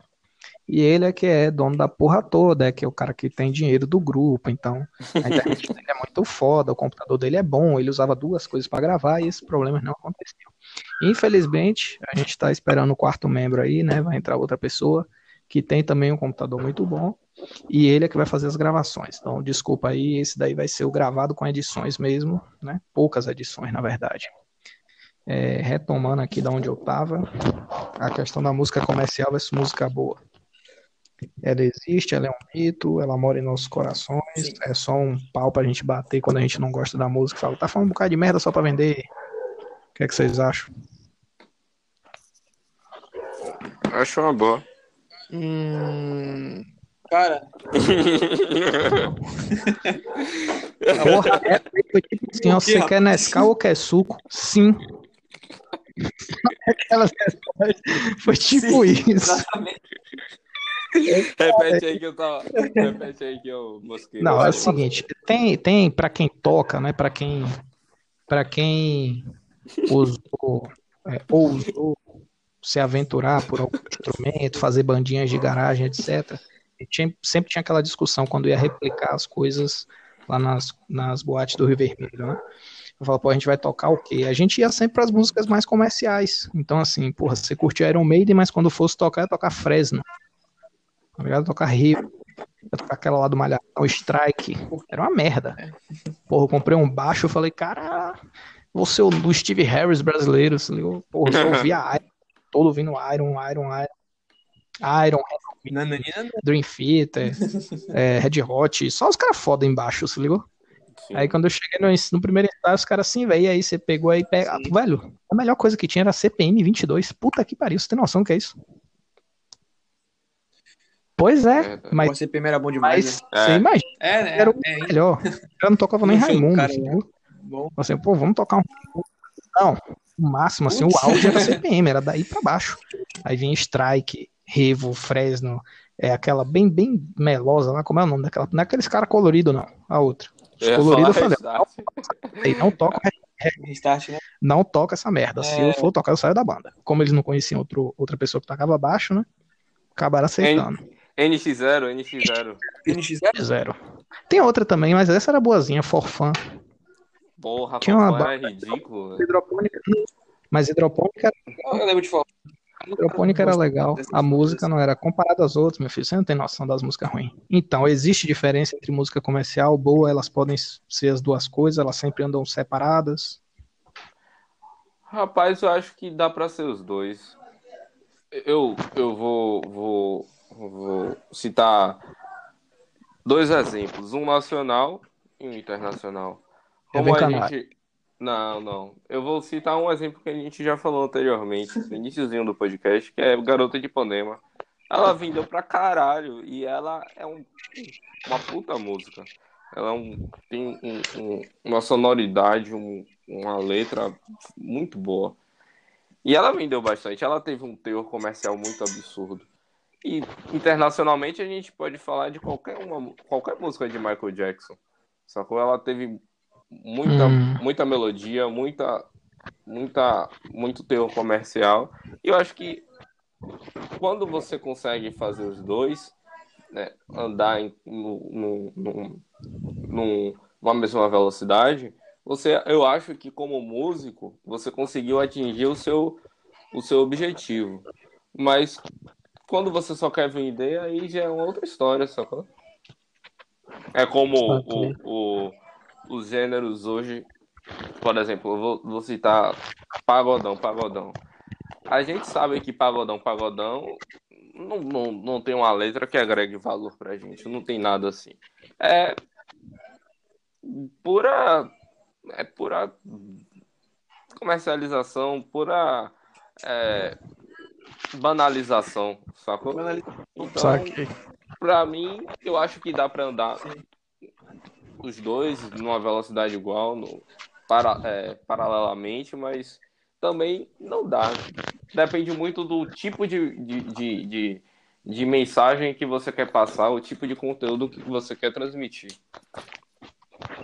E ele é que é dono da porra toda, é que é o cara que tem dinheiro do grupo, então a internet *laughs* dele é muito foda, o computador dele é bom, ele usava duas coisas para gravar e esses problemas não aconteciam. Infelizmente, a gente está esperando o quarto membro aí, né? Vai entrar outra pessoa que tem também um computador muito bom, e ele é que vai fazer as gravações. Então, desculpa aí, esse daí vai ser o gravado com edições mesmo, né? Poucas edições, na verdade. É, retomando aqui da onde eu estava, a questão da música comercial versus música boa. Ela existe, ela é um mito, ela mora em nossos corações, Sim. é só um pau pra gente bater quando a gente não gosta da música. Fala, tá falando um bocado de merda só pra vender. O que é que vocês acham? Acho uma boa. Hum, cara. *laughs* Porra, é, foi tipo assim, ó, você quer Nescau ou quer suco? Sim. Aquelas *laughs* foi tipo Sim, isso. Exatamente. Repete aí que eu tava. Repete aí que eu mosquei. Não, é o seguinte, tem, tem para quem toca, né? Para quem para quem usou, é, ou usou se aventurar por algum instrumento, fazer bandinhas de garagem, etc. E tinha, sempre tinha aquela discussão quando ia replicar as coisas lá nas, nas boates do Rio Vermelho, né? Eu falo, pô, a gente vai tocar o quê? A gente ia sempre para as músicas mais comerciais. Então, assim, porra, você curtia Iron Maiden, mas quando fosse tocar, ia tocar Fresno. Tá ligado? Tocar Rio. Ia tocar aquela lá do Malhação, Strike. Era uma merda. Porra, eu comprei um baixo, eu falei, cara, você o Steve Harris brasileiro. Você ligou? Porra, eu ouvia *laughs* Iron, todo ouvindo Iron, Iron, Iron. Iron, Dream Theater, *laughs* é, Red Hot, só os caras foda embaixo, se ligou? Sim. Aí quando eu cheguei no, no primeiro estágio, os caras assim, velho, aí você pegou aí, pega, velho, a melhor coisa que tinha era CPM 22, puta que pariu, você tem noção do que é isso? Pois é, é mas... O CPM era bom demais, mas, né? Você é. imagina, é, né? era o é, melhor, eu não tocava nem Raimundo, cara, assim, bom. assim, pô, vamos tocar um... Não, o máximo, assim, Putz. o áudio era CPM, era daí pra baixo. Aí vinha Strike, Revo, Fresno, é aquela bem, bem melosa lá, como é o nome daquela? Não é aqueles cara colorido, não, a outra. Os coloridos eu falei, não, não toca *laughs* Restart, né? Não toca essa merda. É... Se eu for tocar, eu saio da banda. Como eles não conheciam outro, outra pessoa que tocava baixo, né? Acabaram aceitando. NX0, NX0. NX0? Tem outra também, mas essa era boazinha, Forfã. Porra, Tinha uma banda, é ridículo. Hidropônica, mas hidropônica. Eu lembro de Forfã. Hidropônica era legal, a música não era comparada às outras, meu filho, você não tem noção das músicas ruins. Então, existe diferença entre música comercial, boa, elas podem ser as duas coisas, elas sempre andam separadas. Rapaz, eu acho que dá para ser os dois. Eu, eu vou, vou, vou citar dois exemplos, um nacional e um internacional. Como a gente, não, não. Eu vou citar um exemplo que a gente já falou anteriormente, no iníciozinho do podcast, que é Garota de Ipanema. Ela vendeu pra caralho e ela é um, uma puta música. Ela é um, tem um, um, uma sonoridade, uma letra muito boa. E ela vendeu bastante. Ela teve um teor comercial muito absurdo. E internacionalmente a gente pode falar de qualquer, uma, qualquer música de Michael Jackson. Sacou? Ela teve muita, hum. muita melodia, muita, muita, muito teor comercial. E eu acho que quando você consegue fazer os dois, né, andar em, no, no, no, numa mesma velocidade, você, eu acho que como músico você conseguiu atingir o seu, o seu objetivo. Mas quando você só quer vender, aí já é uma outra história, sacou? É como o, o, os gêneros hoje, por exemplo, eu vou, vou citar pagodão, pagodão. A gente sabe que pagodão, pagodão não, não, não tem uma letra que agregue valor pra gente, não tem nada assim. É pura é pura comercialização, pura é, banalização, sacou? Então, pra mim, eu acho que dá pra andar os dois numa velocidade igual, no, para, é, paralelamente, mas também não dá. Depende muito do tipo de, de, de, de, de mensagem que você quer passar, o tipo de conteúdo que você quer transmitir.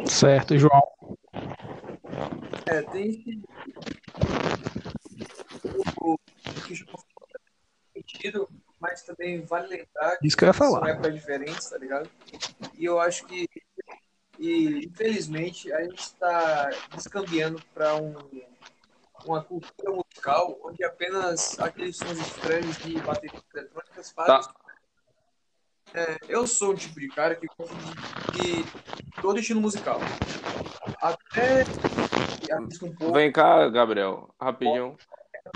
Certo, João. É, tem o sentido, mas também vale lembrar que Isso que eu ia falar. são épocas diferentes, tá ligado? E eu acho que e, infelizmente, a gente está descambiando para um, uma cultura musical onde apenas aqueles sons estranhos de baterias eletrônicas fazem. Tá. É, eu sou um tipo de cara que gosta de, de todo estilo musical. Até. Um pouco. Vem cá, Gabriel, rapidinho.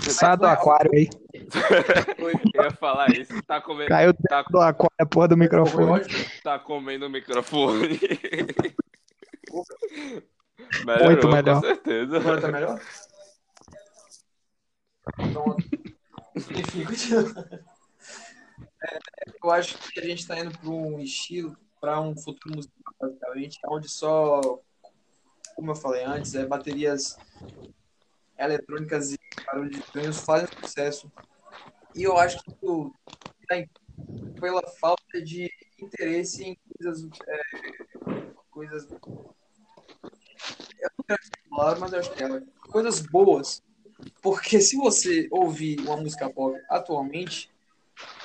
Sai do aquário aí. *laughs* Eu ia falar isso. Tá comendo. Caiu tá... do aquário, a porra do microfone. Tá comendo o microfone. *laughs* melhorou, Muito melhor. Com certeza. Agora tá melhor? Então, enfim, *laughs* é, eu acho que a gente está indo para um estilo, para um futuro musical, basicamente, onde só, como eu falei antes, é baterias eletrônicas e barulhos estranhos fazem sucesso. E eu acho que isso pela falta de interesse em coisas. É, coisas. Eu não quero falar, mas eu acho que é. Coisas boas. Porque se você ouvir uma música pop atualmente,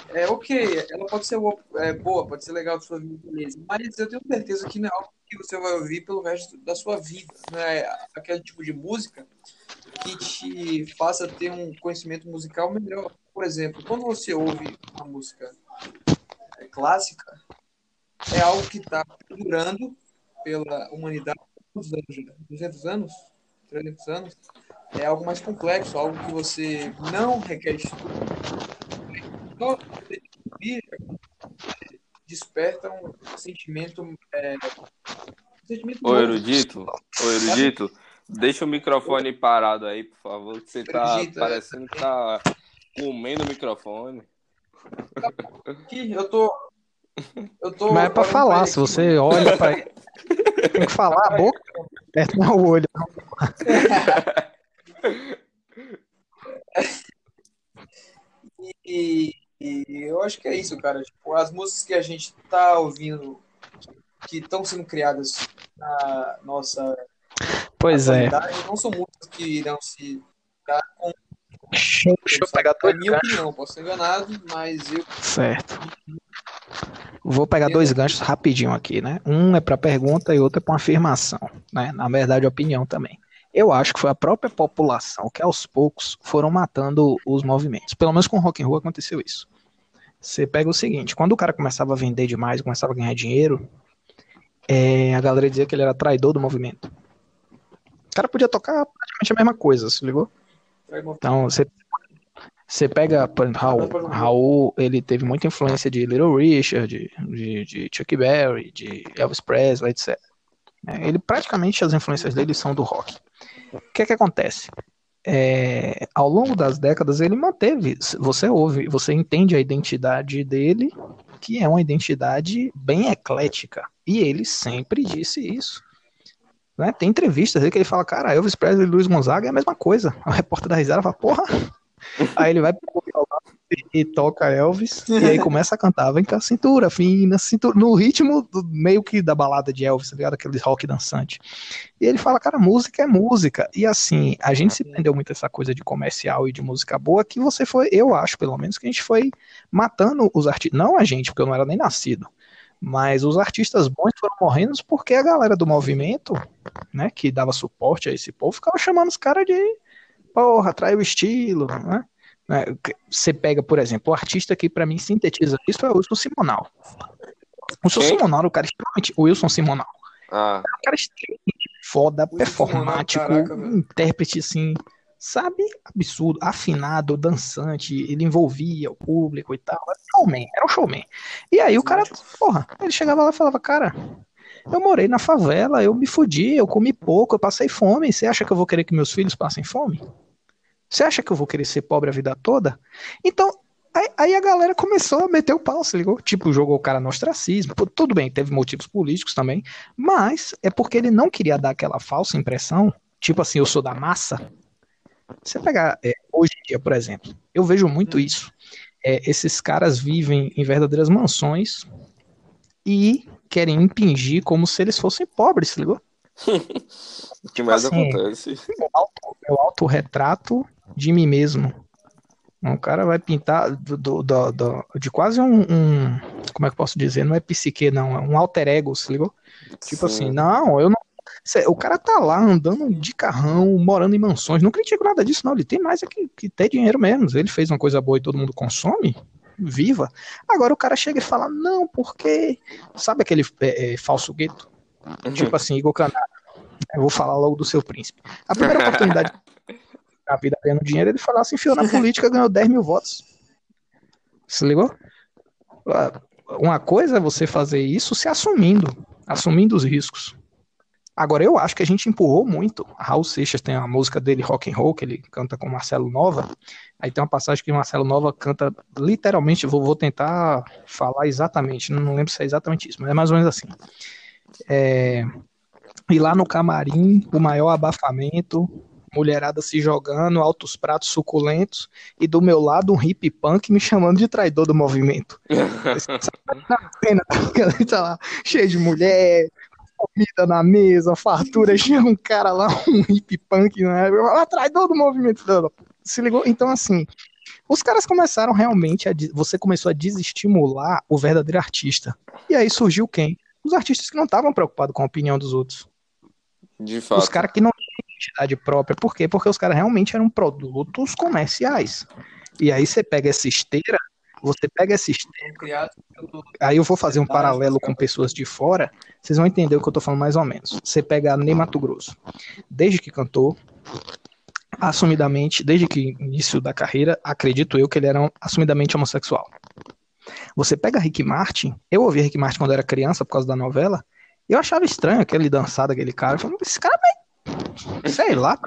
é ok, ela pode ser boa, é, boa pode ser legal de sua vida, beleza, mas eu tenho certeza que não é algo que você vai ouvir pelo resto da sua vida. Não é aquele tipo de música que te faça ter um conhecimento musical melhor. Por exemplo, quando você ouve uma música é, clássica, é algo que está durando pela humanidade quantos anos já? 200 anos? 300 anos? É algo mais complexo, algo que você não requer estudo. Só desperta um sentimento. É, um sentimento Ô, erudito, ô, erudito, deixa o microfone parado aí, por favor, que você tá erudito, é. parecendo é... que tá comendo o microfone. Aqui, eu tô. Tô Mas é pra falar, se você olha pra. Tem que falar a boca, perto do olho. *laughs* e, e, eu acho que é isso, cara. Tipo, as músicas que a gente tá ouvindo, que estão sendo criadas na nossa. Pois é. Não são músicas que irão se dar com. Deixa, eu pegar dois minha opinião, posso ser enganado, mas eu. Certo. Vou pegar dois ganchos rapidinho aqui, né? Um é para pergunta e outro é para uma afirmação, né? Na verdade, opinião também. Eu acho que foi a própria população que aos poucos foram matando os movimentos. Pelo menos com o rock and roll aconteceu isso. Você pega o seguinte, quando o cara começava a vender demais, começava a ganhar dinheiro, é, a galera dizia que ele era traidor do movimento. O cara podia tocar praticamente a mesma coisa, se ligou? Então, você você pega, por exemplo, Raul. Raul, ele teve muita influência de Little Richard, de, de, de Chuck Berry, de Elvis Presley, etc. É, ele praticamente as influências dele são do rock. O que é que acontece? É, ao longo das décadas ele manteve, você ouve, você entende a identidade dele, que é uma identidade bem eclética. E ele sempre disse isso. Né? Tem entrevistas que ele fala, cara, Elvis Presley e Luiz Gonzaga é a mesma coisa. *laughs* O repórter da risada fala, porra, Aí ele vai pro violão e toca Elvis, e aí começa a cantar, vem com a cintura fina, cintura, no ritmo do, meio que da balada de Elvis, tá ligado? Aquele rock dançante. E ele fala, cara, música é música. E assim, a gente se prendeu muito essa coisa de comercial e de música boa, que você foi, eu acho pelo menos, que a gente foi matando os artistas, não a gente, porque eu não era nem nascido, mas os artistas bons foram morrendo porque a galera do movimento, né, que dava suporte a esse povo, ficava chamando os caras de porra, trai o estilo, né? né? Você pega, por exemplo, o artista que para mim sintetiza isso é o Wilson Simonal. O Wilson Simonal, o cara extremamente. O Wilson Simonal. Ah. É um cara extremamente foda, performático, caraca, intérprete assim, sabe? Absurdo, afinado, dançante, ele envolvia o público e tal. Era um showman, era um showman. E aí o cara, porra, ele chegava lá e falava, cara, eu morei na favela, eu me fudi, eu comi pouco, eu passei fome. Você acha que eu vou querer que meus filhos passem fome? Você acha que eu vou querer ser pobre a vida toda? Então, aí, aí a galera começou a meter o pau, se ligou? Tipo, jogou o cara no ostracismo. Tudo bem, teve motivos políticos também, mas é porque ele não queria dar aquela falsa impressão, tipo assim, eu sou da massa. Você pegar é, hoje em dia, por exemplo, eu vejo muito isso. É, esses caras vivem em verdadeiras mansões e querem impingir como se eles fossem pobres, se ligou? o que mais assim, acontece? É o autorretrato de mim mesmo. O cara vai pintar do, do, do, do de quase um, um, Como é que eu posso dizer? Não é psique, não. É um alter ego, se ligou? Tipo Sim. assim, não, eu não. O cara tá lá andando de carrão, morando em mansões. Não critico nada disso, não. Ele tem mais é que, que ter dinheiro mesmo. Ele fez uma coisa boa e todo mundo consome viva. Agora o cara chega e fala, não, porque. Sabe aquele é, é, falso gueto? Uhum. Tipo assim, Igor Canara. Eu vou falar logo do seu príncipe. A primeira oportunidade *laughs* a vida ganhando dinheiro, ele falou assim, enfiou na política, ganhou 10 mil votos. Se ligou? Ah, uma coisa é você fazer isso se assumindo, assumindo os riscos. Agora, eu acho que a gente empurrou muito. Raul Seixas tem a música dele, Rock and Roll, que ele canta com Marcelo Nova. Aí tem uma passagem que o Marcelo Nova canta literalmente, vou, vou tentar falar exatamente, não, lembro se é exatamente isso, mas é mais ou menos assim. É, e lá no camarim, o maior abafamento, mulherada se jogando, altos pratos suculentos, e do meu lado um hip punk me chamando de traidor do movimento. *laughs* pena, tá lá, cheio de mulher, comida na mesa, fartura, chega um cara lá, um hip punk, né? Atrás do movimento. Se ligou? Então, assim, os caras começaram realmente a. Você começou a desestimular o verdadeiro artista. E aí surgiu quem? Os artistas que não estavam preocupados com a opinião dos outros. De fato. Os caras que não tinham identidade própria. Por quê? Porque os caras realmente eram produtos comerciais. E aí você pega essa esteira, você pega essa esteira. Aí eu vou fazer um paralelo com pessoas de fora, vocês vão entender o que eu tô falando mais ou menos. Você pega Ney Mato Grosso. Desde que cantou, assumidamente, desde que início da carreira, acredito eu que ele era um, assumidamente homossexual. Você pega Rick Martin, eu ouvi Rick Martin quando era criança por causa da novela, eu achava estranho aquele dançar daquele cara. Eu falei, esse cara é sei lá.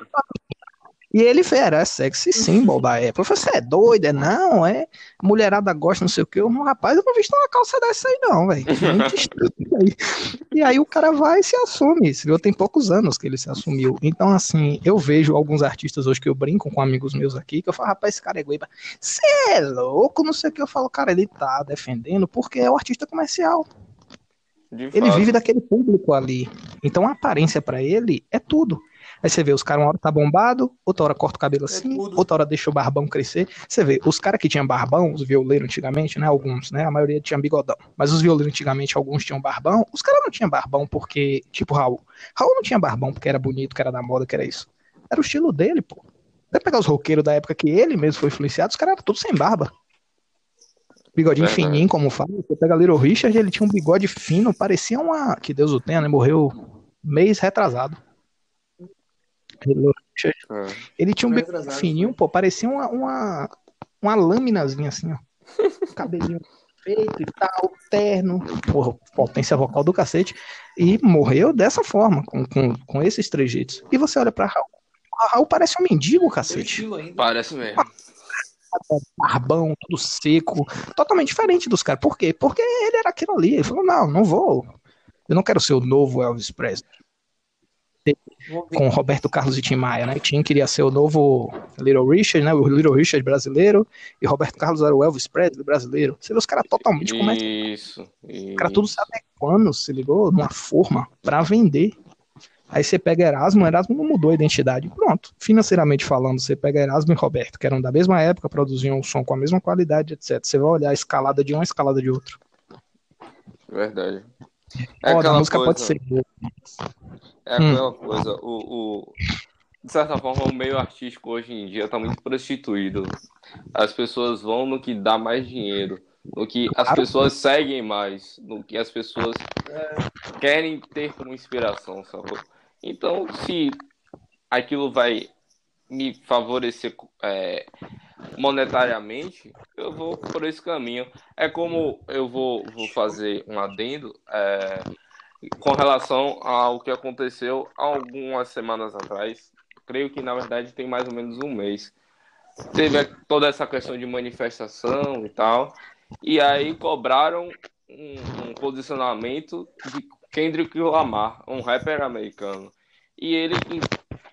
E ele era sexy *laughs* symbol da época. Eu falei, você é doido? É não? É mulherada gosta, não sei o que. Um rapaz, eu não visto uma calça dessa aí, não, velho. *laughs* e aí o cara vai e se assume. Eu tem poucos anos que ele se assumiu. Então, assim, eu vejo alguns artistas hoje que eu brinco com amigos meus aqui, que eu falo, rapaz, esse cara é guiba. Você é louco, não sei o que. Eu falo, cara, ele tá defendendo porque é o artista comercial. Ele vive daquele público ali. Então a aparência para ele é tudo. Aí você vê, os caras uma hora tá bombado, outra hora corta o cabelo é assim, é outra hora deixa o barbão crescer. Você vê, os caras que tinham barbão, os violeiros antigamente, né? Alguns, né? A maioria tinha bigodão. Mas os violeiros antigamente, alguns tinham barbão. Os caras não tinham barbão porque, tipo Raul. Raul não tinha barbão porque era bonito, que era da moda, que era isso. Era o estilo dele, pô. Vai pegar os roqueiros da época que ele mesmo foi influenciado, os caras eram todos sem barba. Bigodinho é, fininho, como fala. Você pega Little Richard, ele tinha um bigode fino, parecia uma. Que Deus o tenha, né? Morreu mês retrasado. É. Ele tinha um bigode fininho, pô, parecia uma, uma, uma lâminazinha assim, ó. *laughs* Cabelinho feito e tal, terno, porra, potência vocal do cacete. E morreu dessa forma, com, com, com esses trejeitos. E você olha pra Raul. Raul parece um mendigo, cacete. Parece mesmo barbão, tudo seco, totalmente diferente dos caras. Por quê? Porque ele era aquilo ali. Ele falou: não, não vou. Eu não quero ser o novo Elvis Presley. Com Roberto Carlos e Tim Maia, né? Tim queria ser o novo Little Richard, né? O Little Richard brasileiro, e Roberto Carlos era o Elvis Presley brasileiro. Você vê os caras totalmente como é que. Isso. Os caras tudo se adequando, se ligou? Numa forma para vender. Aí você pega Erasmo, Erasmo não mudou a identidade. Pronto. Financeiramente falando, você pega Erasmo e Roberto, que eram da mesma época, produziam um som com a mesma qualidade, etc. Você vai olhar a escalada de um, a escalada de outro. Verdade. É Pô, a música coisa... pode ser. É aquela hum. coisa, o, o, de certa forma, o meio artístico hoje em dia está muito prostituído. As pessoas vão no que dá mais dinheiro, no que as pessoas seguem mais, no que as pessoas querem ter como inspiração, sabe? Então, se aquilo vai me favorecer é, monetariamente, eu vou por esse caminho. É como eu vou, vou fazer um adendo é, com relação ao que aconteceu algumas semanas atrás. Creio que, na verdade, tem mais ou menos um mês. Teve toda essa questão de manifestação e tal. E aí cobraram um, um posicionamento de Kendrick Lamar, um rapper americano. E ele, em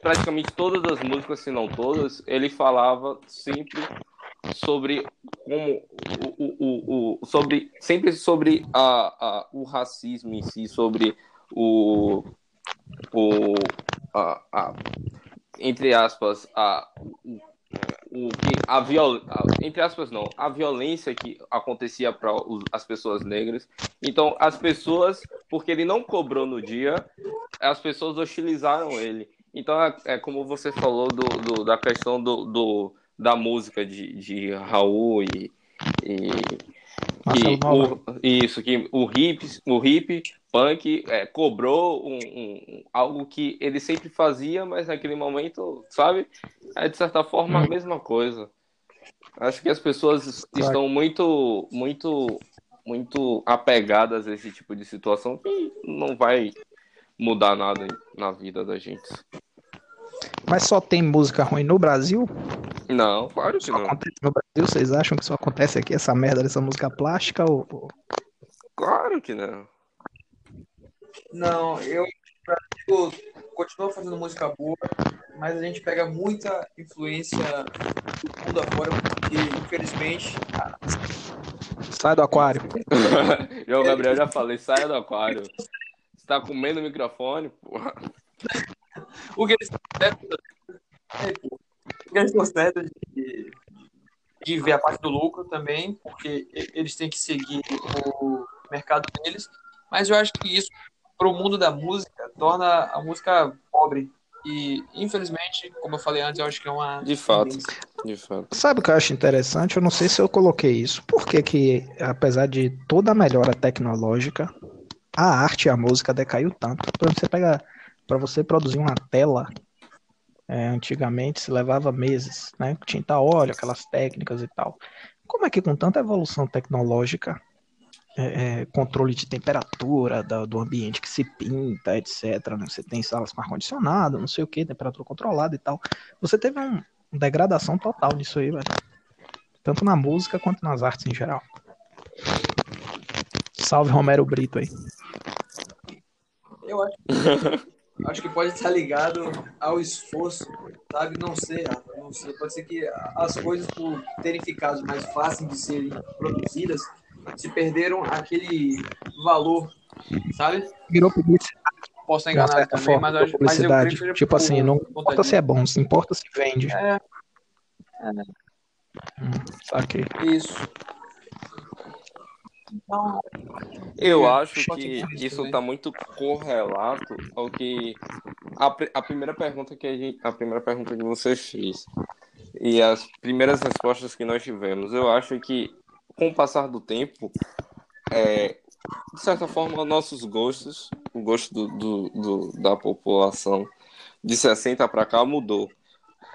praticamente todas as músicas, se não todas, ele falava sempre sobre como o, o, o, sobre sempre sobre a, a, o racismo em si, sobre o, o a, a, entre aspas a, o que a viol, entre aspas não, a violência que acontecia para as pessoas negras. Então, as pessoas, porque ele não cobrou no dia, as pessoas hostilizaram ele. Então, é, é como você falou do, do, da questão do, do, da música de, de Raul e, e que o, isso, que o hip, o hip punk é, cobrou um, um, algo que ele sempre fazia, mas naquele momento, sabe? É de certa forma a hum. mesma coisa. Acho que as pessoas estão muito, muito, muito apegadas a esse tipo de situação que não vai mudar nada na vida da gente. Mas só tem música ruim no Brasil? Não, claro que só não. Acontece no Brasil? Vocês acham que só acontece aqui essa merda dessa música plástica? Ou... Claro que não. Não, eu Brasil continua fazendo música boa, mas a gente pega muita influência do mundo afora, porque infelizmente. Sai do aquário. *laughs* João Gabriel já falei, saia do aquário. tá comendo o microfone, porra. O que eles estão certos de, de ver a parte do lucro também, porque eles têm que seguir o mercado deles. Mas eu acho que isso, para o mundo da música, torna a música pobre. E, infelizmente, como eu falei antes, eu acho que é uma. De fato. De fato. Sabe o que eu acho interessante? Eu não sei se eu coloquei isso. Por que, que apesar de toda a melhora tecnológica, a arte e a música decaiu tanto? Por você pega. Para você produzir uma tela, é, antigamente se levava meses, né? Tinta óleo, aquelas técnicas e tal. Como é que com tanta evolução tecnológica é, é, controle de temperatura do, do, ambiente que se pinta, etc. Né? Você tem salas com ar-condicionado, não sei o que, temperatura controlada e tal. Você teve um, uma degradação total nisso aí, velho. Tanto na música quanto nas artes em geral. Salve Romero Brito aí. Eu acho, acho que pode estar ligado ao esforço, sabe? Não sei, não sei. Pode ser que as coisas, por terem ficado mais fáceis de serem produzidas, se perderam aquele valor, sabe? Virou publicidade. Posso estar enganado também, forma, mas, publicidade. mas eu Tipo assim, não importa se é bom, se importa se vende. É. é. Hum, saquei. Isso. Então, eu acho que isso está muito correlato ao que a, a primeira pergunta que a gente, a primeira pergunta que você fez e as primeiras respostas que nós tivemos. Eu acho que com o passar do tempo, é, de certa forma, nossos gostos, o gosto do, do, do da população de 60 para cá mudou.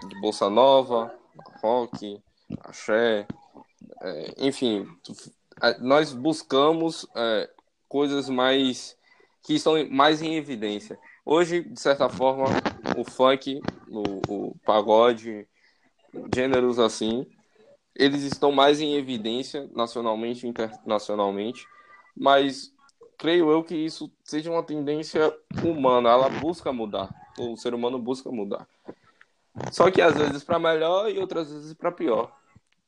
De bolsa nova, rock, axé, é, enfim, nós buscamos é, coisas mais que estão mais em evidência. Hoje, de certa forma, o funk, o, o pagode, gêneros assim, eles estão mais em evidência nacionalmente e internacionalmente, mas creio eu que isso seja uma tendência humana, ela busca mudar, o ser humano busca mudar. Só que às vezes para melhor e outras vezes para pior.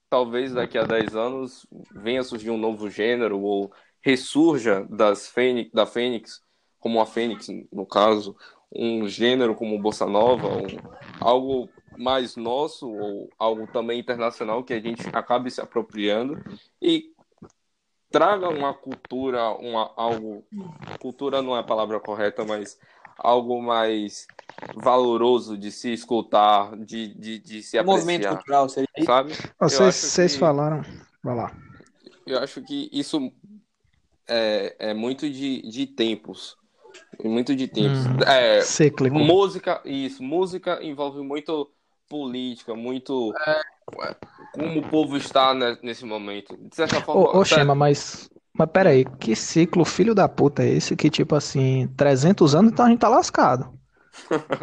Talvez daqui a 10 anos venha surgir um novo gênero ou ressurja das fênix, da Fênix, como a Fênix no caso, um gênero como Bossa Nova, um, algo mais nosso ou algo também internacional que a gente acabe se apropriando e traga uma cultura, uma algo cultura não é a palavra correta, mas algo mais valoroso de se escutar, de, de, de se apreciar. Movimento cultural, seria sabe? Vocês, vocês que, falaram, vai lá. Eu acho que isso é, é muito de, de tempos. Muito de tempos. Hum, é, cíclico. Música, isso. Música envolve muito política, muito é, como o povo está nesse momento. De certa forma. Ô, ô Chema, mas. Mas peraí, que ciclo filho da puta é esse que, tipo assim, 300 anos, então a gente tá lascado.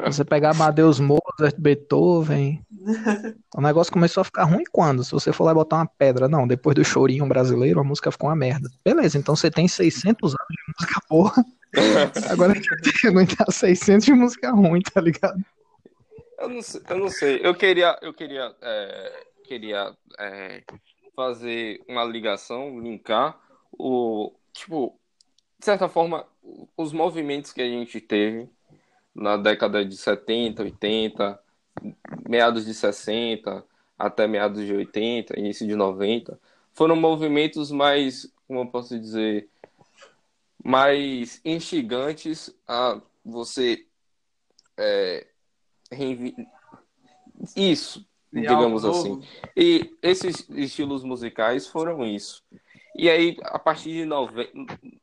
Você pegar Amadeus Mozart, Beethoven. O negócio começou a ficar ruim quando? Se você for lá e botar uma pedra. Não, depois do chorinho brasileiro, a música ficou uma merda. Beleza, então você tem 600 anos de música porra. *laughs* Agora a gente que aguentar 600 de música ruim, tá ligado? Eu não sei, eu, não sei. eu queria, eu queria, é, queria é, fazer uma ligação, linkar o tipo, de certa forma, os movimentos que a gente teve na década de 70, 80, meados de 60 até meados de 80, início de 90, foram movimentos mais, como eu posso dizer, mais instigantes a você é, isso, e digamos assim. E esses estilos musicais foram isso. E aí, a partir de nove...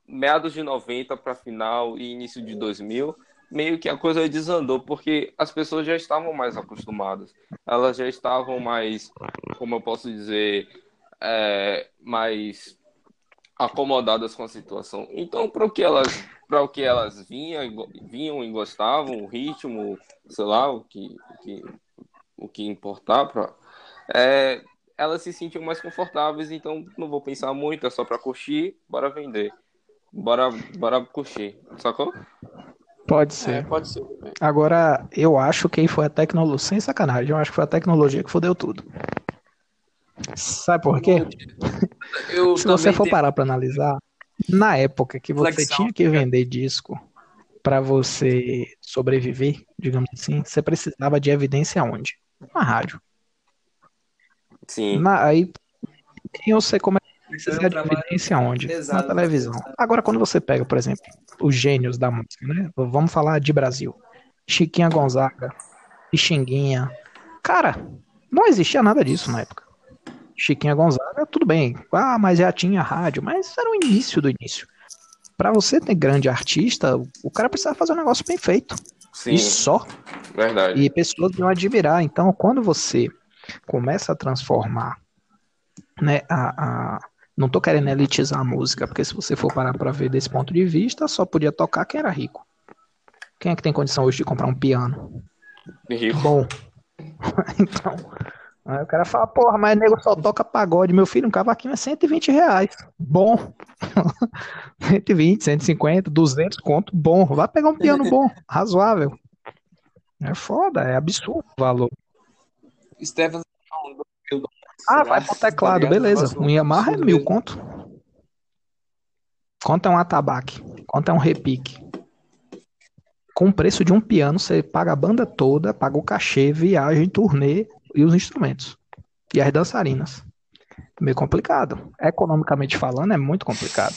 meados de 90 para final e início de 2000, meio que a coisa desandou, porque as pessoas já estavam mais acostumadas. Elas já estavam mais, como eu posso dizer, é, mais acomodadas com a situação. Então, para o que elas para o que elas vinham, vinham e gostavam, o ritmo, sei lá, o que, o que, o que importar, é, elas se sentiam mais confortáveis, então não vou pensar muito, é só para curtir, bora vender. Bora, bora curtir, sacou? Pode ser. É, pode ser. Agora, eu acho que foi a tecnologia, sem sacanagem, eu acho que foi a tecnologia que fodeu tudo. Sabe por quê? *laughs* Se você for parar para analisar, na época que você Flexão. tinha que vender disco, para você sobreviver, digamos assim, você precisava de evidência onde? Na rádio. Sim. Na, aí, quem você começa a precisar de evidência onde? Na televisão. Agora, quando você pega, por exemplo, os gênios da música, né? Vamos falar de Brasil. Chiquinha Gonzaga, Pixinguinha. Cara, não existia nada disso na época. Chiquinha Gonzaga, tudo bem. Ah, mas já tinha rádio, mas era o início do início. Para você ter grande artista, o cara precisa fazer um negócio bem feito. Sim. E só. Verdade. E pessoas vão admirar. Então, quando você começa a transformar, né, a, a não tô querendo elitizar a música, porque se você for parar para ver desse ponto de vista, só podia tocar quem era rico. Quem é que tem condição hoje de comprar um piano? Rico. Bom. *laughs* então, aí o cara fala, porra, mas nego só toca pagode. Meu filho, um cavaquinho é 120 reais. Bom. 120, 150, 200 conto. Bom. Vai pegar um piano bom, razoável. É foda, é absurdo o valor. Stefan Ah, vai pro teclado, beleza. Um Yamaha é mil conto. Quanto é um atabaque? Quanto é um repique? Com o preço de um piano, você paga a banda toda, paga o cachê, viagem, turnê e os instrumentos. E as dançarinas. Meio complicado. Economicamente falando, é muito complicado.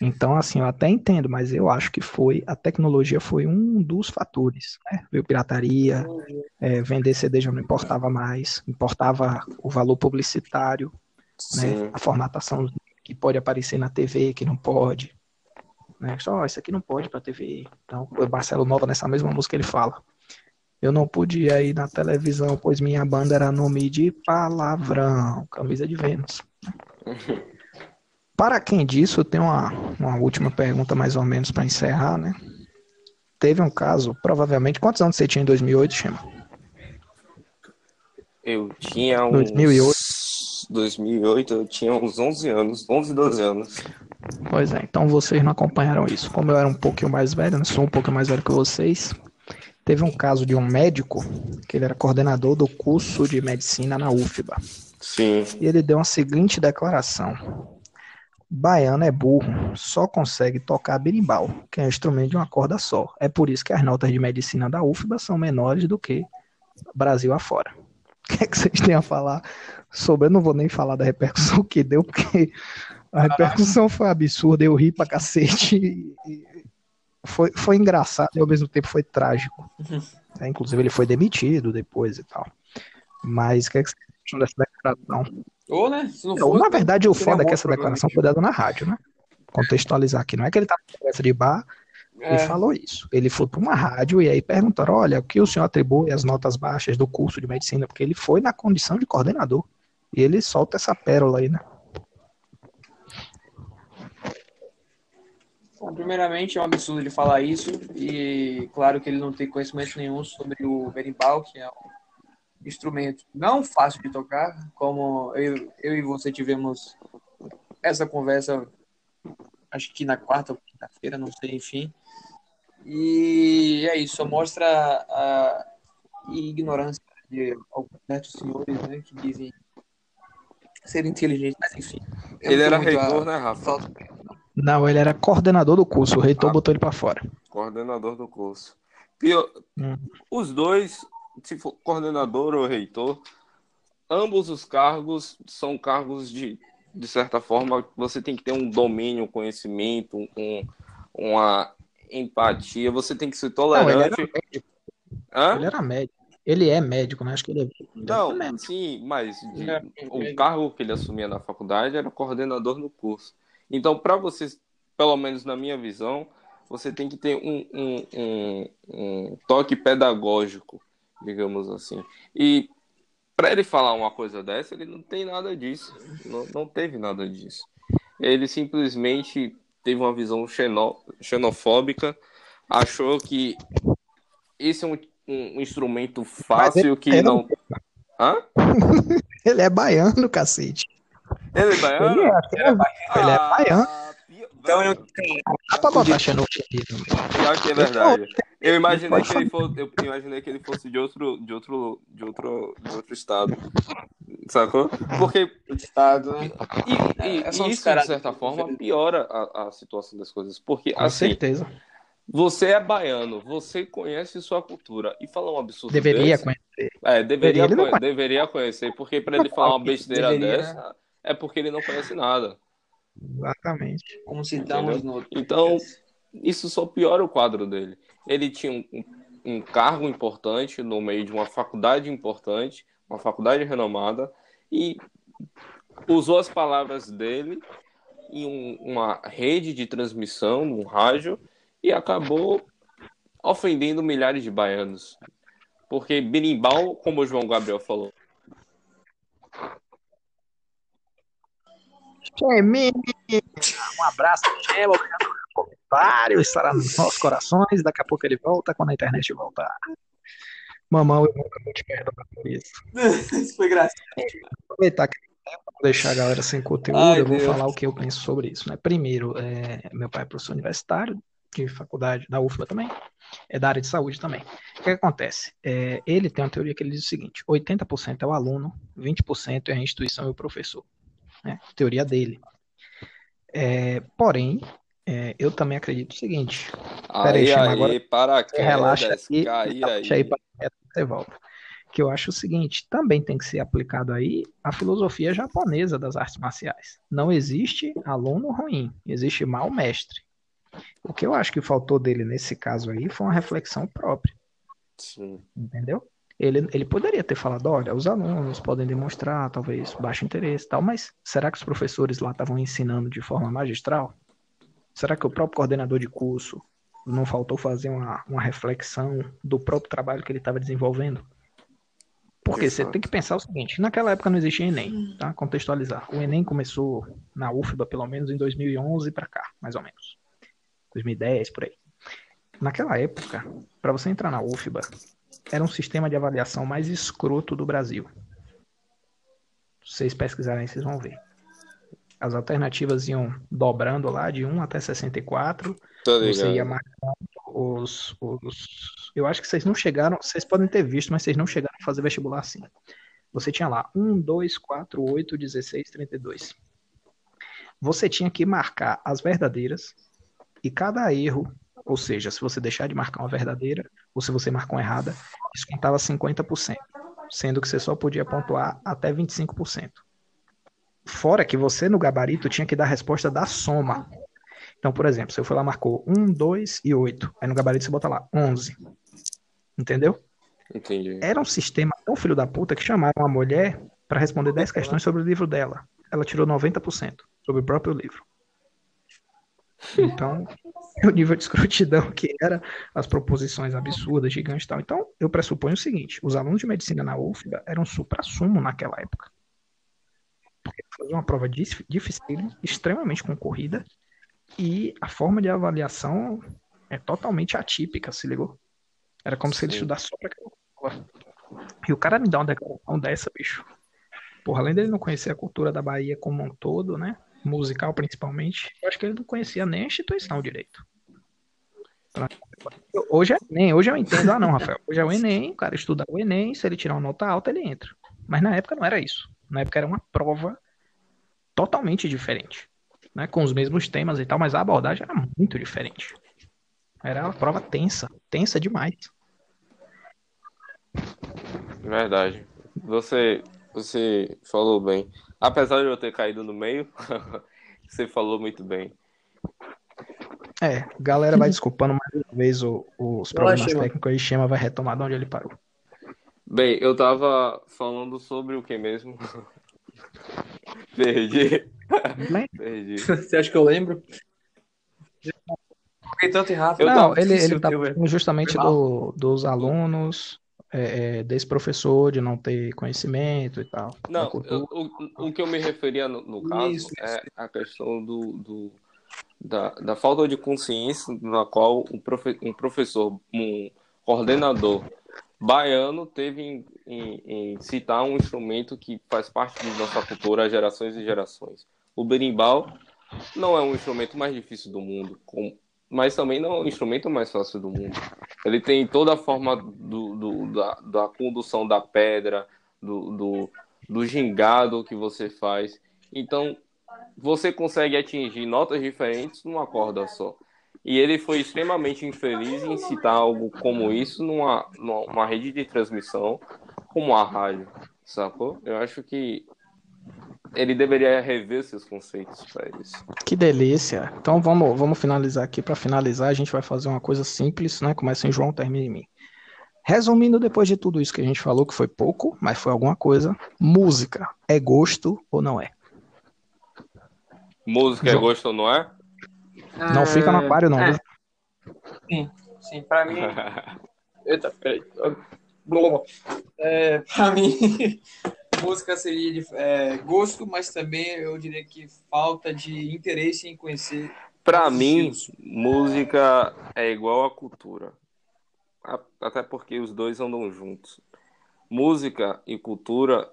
Então, assim, eu até entendo, mas eu acho que foi a tecnologia foi um dos fatores, né? Veio pirataria, é, vender CD já não importava mais, importava o valor publicitário, né? A formatação que pode aparecer na TV, que não pode, né? Só isso aqui não pode para TV. Então, o Marcelo Nova nessa mesma música ele fala: eu não podia ir na televisão, pois minha banda era nome de palavrão, camisa de Vênus. *laughs* Para quem disso, eu tenho uma, uma última pergunta, mais ou menos, para encerrar, né? Teve um caso, provavelmente. Quantos anos você tinha em 2008, Chema? Eu tinha uns... 2008. 2008, eu tinha uns 11 anos, 11, 12 anos. Pois é, então vocês não acompanharam isso. Como eu era um pouquinho mais velho, né? Sou um pouquinho mais velho que vocês. Teve um caso de um médico, que ele era coordenador do curso de medicina na UFBA. Sim. E ele deu a seguinte declaração: Baiano é burro, só consegue tocar berimbau, que é um instrumento de uma corda só. É por isso que as notas de medicina da UFBA são menores do que Brasil afora. O que é que vocês têm a falar sobre? Eu não vou nem falar da repercussão que deu, porque a repercussão foi absurda, eu ri pra cacete. Foi, foi engraçado e ao mesmo tempo foi trágico. É, inclusive ele foi demitido depois e tal. Mas o que é que vocês acham dessa declaração? Ou, né? Se não Não, for, na verdade, o foda é que essa declaração foi dada na rádio, né? Contextualizar aqui. Não é que ele tá na conversa de bar e É, falou isso. Ele foi para uma rádio e aí perguntaram: olha, o que o senhor atribui às notas baixas do curso de medicina? Porque ele foi na condição de coordenador. E ele solta essa pérola aí, né? bom, primeiramente, é um absurdo ele falar isso. E claro que ele não tem conhecimento nenhum sobre o berimbau, que é um instrumento não fácil de tocar, como eu, eu e você tivemos essa conversa, acho que na quarta ou quinta-feira, não sei, enfim. E é isso, só mostra a ignorância de alguns certos senhores né, que dizem ser inteligentes, mas enfim. Ele era muito a- reitor, né, Rafa? falta- Não, ele era coordenador do curso. O reitor Ah. botou ele para fora. Coordenador do curso. Pior, Hum. os dois, se for coordenador ou reitor, ambos os cargos são cargos de, de certa forma, você tem que ter um domínio, um conhecimento, um, uma empatia, você tem que ser Não, ele era tolerante. Ele era médico. Ele é médico, né? Acho que ele é. Não, Ele é sim, mas de- É, o cargo que ele assumia na faculdade era coordenador no curso. Então, para vocês, pelo menos na minha visão, você tem que ter um, um, um, um toque pedagógico, digamos assim. E para ele falar uma coisa dessa, ele não tem nada disso. Não, não teve nada disso. Ele simplesmente teve uma visão xeno, xenofóbica, achou que esse é um, um instrumento fácil que é, não. Hã? *laughs* Ele é baiano, cacete. Ele é baiano? Ele é, ele é, ele é Ah, baiano. Então eu Dá pra botar xenofobia. Pior que é verdade. Eu imaginei que ele fosse, eu imaginei que ele fosse de outro, de outro, de outro, de outro estado. Sacou? Porque o Estado, né? e, e- É, e os isso, de certa forma, piora a, a situação das coisas. Porque, Com assim, certeza. Você é baiano, você conhece sua cultura. E falar um absurdo Deveria desse, conhecer. É, deveria, não conhe- deveria conhecer, porque para ele falar uma besteira Deveria, dessa, é porque ele não conhece nada. Exatamente. Como citamos no. Então, isso só piora o quadro dele. Ele tinha um, um- cargo importante no meio de uma faculdade importante, uma faculdade renomada, e usou as palavras dele em um- uma rede de transmissão, num rádio, e acabou ofendendo milhares de baianos. Porque berimbau, como o João Gabriel falou, Cheminha, um abraço, Chema, obrigado pelo comentário, estará nos nossos corações, daqui a pouco ele volta quando a internet voltar. Mamão, eu nunca vou te perdoar por isso. *laughs* Isso foi graça. Aproveitar que vou deixar a galera sem conteúdo, Ai, eu vou Deus. falar o que eu penso sobre isso, né? Primeiro, é, meu pai é professor universitário, de faculdade, da UFBA também, é da área de saúde também. O que, que acontece? É, ele tem uma teoria que ele diz o seguinte: 80% é o aluno, 20% é a instituição e o professor. Né? Teoria dele. É, porém, é, eu também acredito o seguinte: Peraí, aí, chama aí, agora- paraquedas, relaxa cair relaxa aí aí. para você volta. Que eu acho o seguinte, também tem que ser aplicado aí a filosofia japonesa das artes marciais. Não existe aluno ruim, existe mau mestre. O que eu acho que faltou dele nesse caso aí foi uma reflexão própria, Sim. entendeu? Ele, ele poderia ter falado, olha, os alunos podem demonstrar talvez baixo interesse e tal, mas será que os professores lá estavam ensinando de forma magistral? Será que o próprio coordenador de curso não faltou fazer uma, uma reflexão do próprio trabalho que ele estava desenvolvendo? Porque De você tem que pensar o seguinte, naquela época não existia Enem, tá? Contextualizar. O Enem começou na UFBA pelo menos em 2011 para cá, mais ou menos. 2010, por aí. Naquela época, para você entrar na UFBA, era um sistema de avaliação mais escroto do Brasil. Se vocês pesquisarem, vocês vão ver. As alternativas iam dobrando lá de 1 até 64. Tô Você ia marcando os, os. Eu acho que vocês não chegaram. Vocês podem ter visto, mas vocês não chegaram a fazer vestibular assim. Você tinha lá 1, 2, 4, 8, 16, 32. Você tinha que marcar as verdadeiras e cada erro, ou seja, se você deixar de marcar uma verdadeira ou se você marcou uma errada, descontava 50%, sendo que você só podia pontuar até 25%. Fora que você no gabarito tinha que dar a resposta da soma. Então, por exemplo, se eu for lá marcou 1, 2 e 8, aí no gabarito você bota lá 11. Entendeu? Entendi. Era um sistema tão filho da puta que chamaram a mulher para responder 10 questões sobre o livro dela. Ela tirou 90% sobre o próprio livro. Então, *laughs* o nível de escrutidão que era, as proposições absurdas, gigantes e tal. Então, eu pressuponho o seguinte: os alunos de medicina na UFBA eram supra-sumo naquela época. Porque foi uma prova dif- difícil, extremamente concorrida, e a forma de avaliação é totalmente atípica, se ligou? Era como se ele Sim. estudasse só pra aquela. E o cara me dá uma declaração dessa, bicho. Porra, além dele não conhecer a cultura da Bahia como um todo, né? Musical principalmente, eu acho que ele não conhecia nem a instituição direito. Hoje é Enem, hoje eu entendo, ah não, Rafael, hoje é o Enem, o cara estuda o Enem, se ele tirar uma nota alta, ele entra. Mas na época não era isso. Na época era uma prova totalmente diferente, né? Com os mesmos temas e tal, mas a abordagem era muito diferente. Era uma prova tensa, tensa demais. Verdade. Você, você falou bem. Apesar de eu ter caído no meio, *laughs* você falou muito bem. É, galera vai *laughs* desculpando mais uma vez o- os problemas técnicos aí, Chema vai retomar de onde ele parou. Bem, eu tava falando sobre o que mesmo? *laughs* Perdi. Né? *laughs* Perdi. Você acha que eu lembro? Fiquei tanto errado. Não, ele, ele tá falando justamente do, dos alunos, é, é, desse professor de não ter conhecimento e tal. Não, eu- o, o que eu me referia no, no caso Isso, é a questão do, do- da, da falta de consciência na qual um, profe, um professor, um coordenador baiano teve em, em- em citar um instrumento que faz parte de nossa cultura há gerações e gerações. O berimbau não é um instrumento mais difícil do mundo, com- mas também não é o instrumento mais fácil do mundo. Ele tem toda a forma do, do- da, da condução da pedra, do, do, do gingado que você faz. Então, você consegue atingir notas diferentes numa corda só. E ele foi extremamente infeliz em citar algo como isso numa, numa rede de transmissão como a rádio, sacou? Eu acho que ele deveria rever seus conceitos para isso. Que delícia. Então vamos, vamos finalizar aqui. Para finalizar, a gente vai fazer uma coisa simples, né? Começa em João, termina em mim. Resumindo, depois de tudo isso que a gente falou, que foi pouco, mas foi alguma coisa, música é gosto ou não é? Música é gosto ou não é? Não fica no aquário, não. É. Sim, sim, pra mim. *laughs* Eita, peraí. É, pra mim, *laughs* música seria de é, gosto, mas também eu diria que falta de interesse em conhecer. Pra mim, música é igual a cultura. Até porque os dois andam juntos. Música e cultura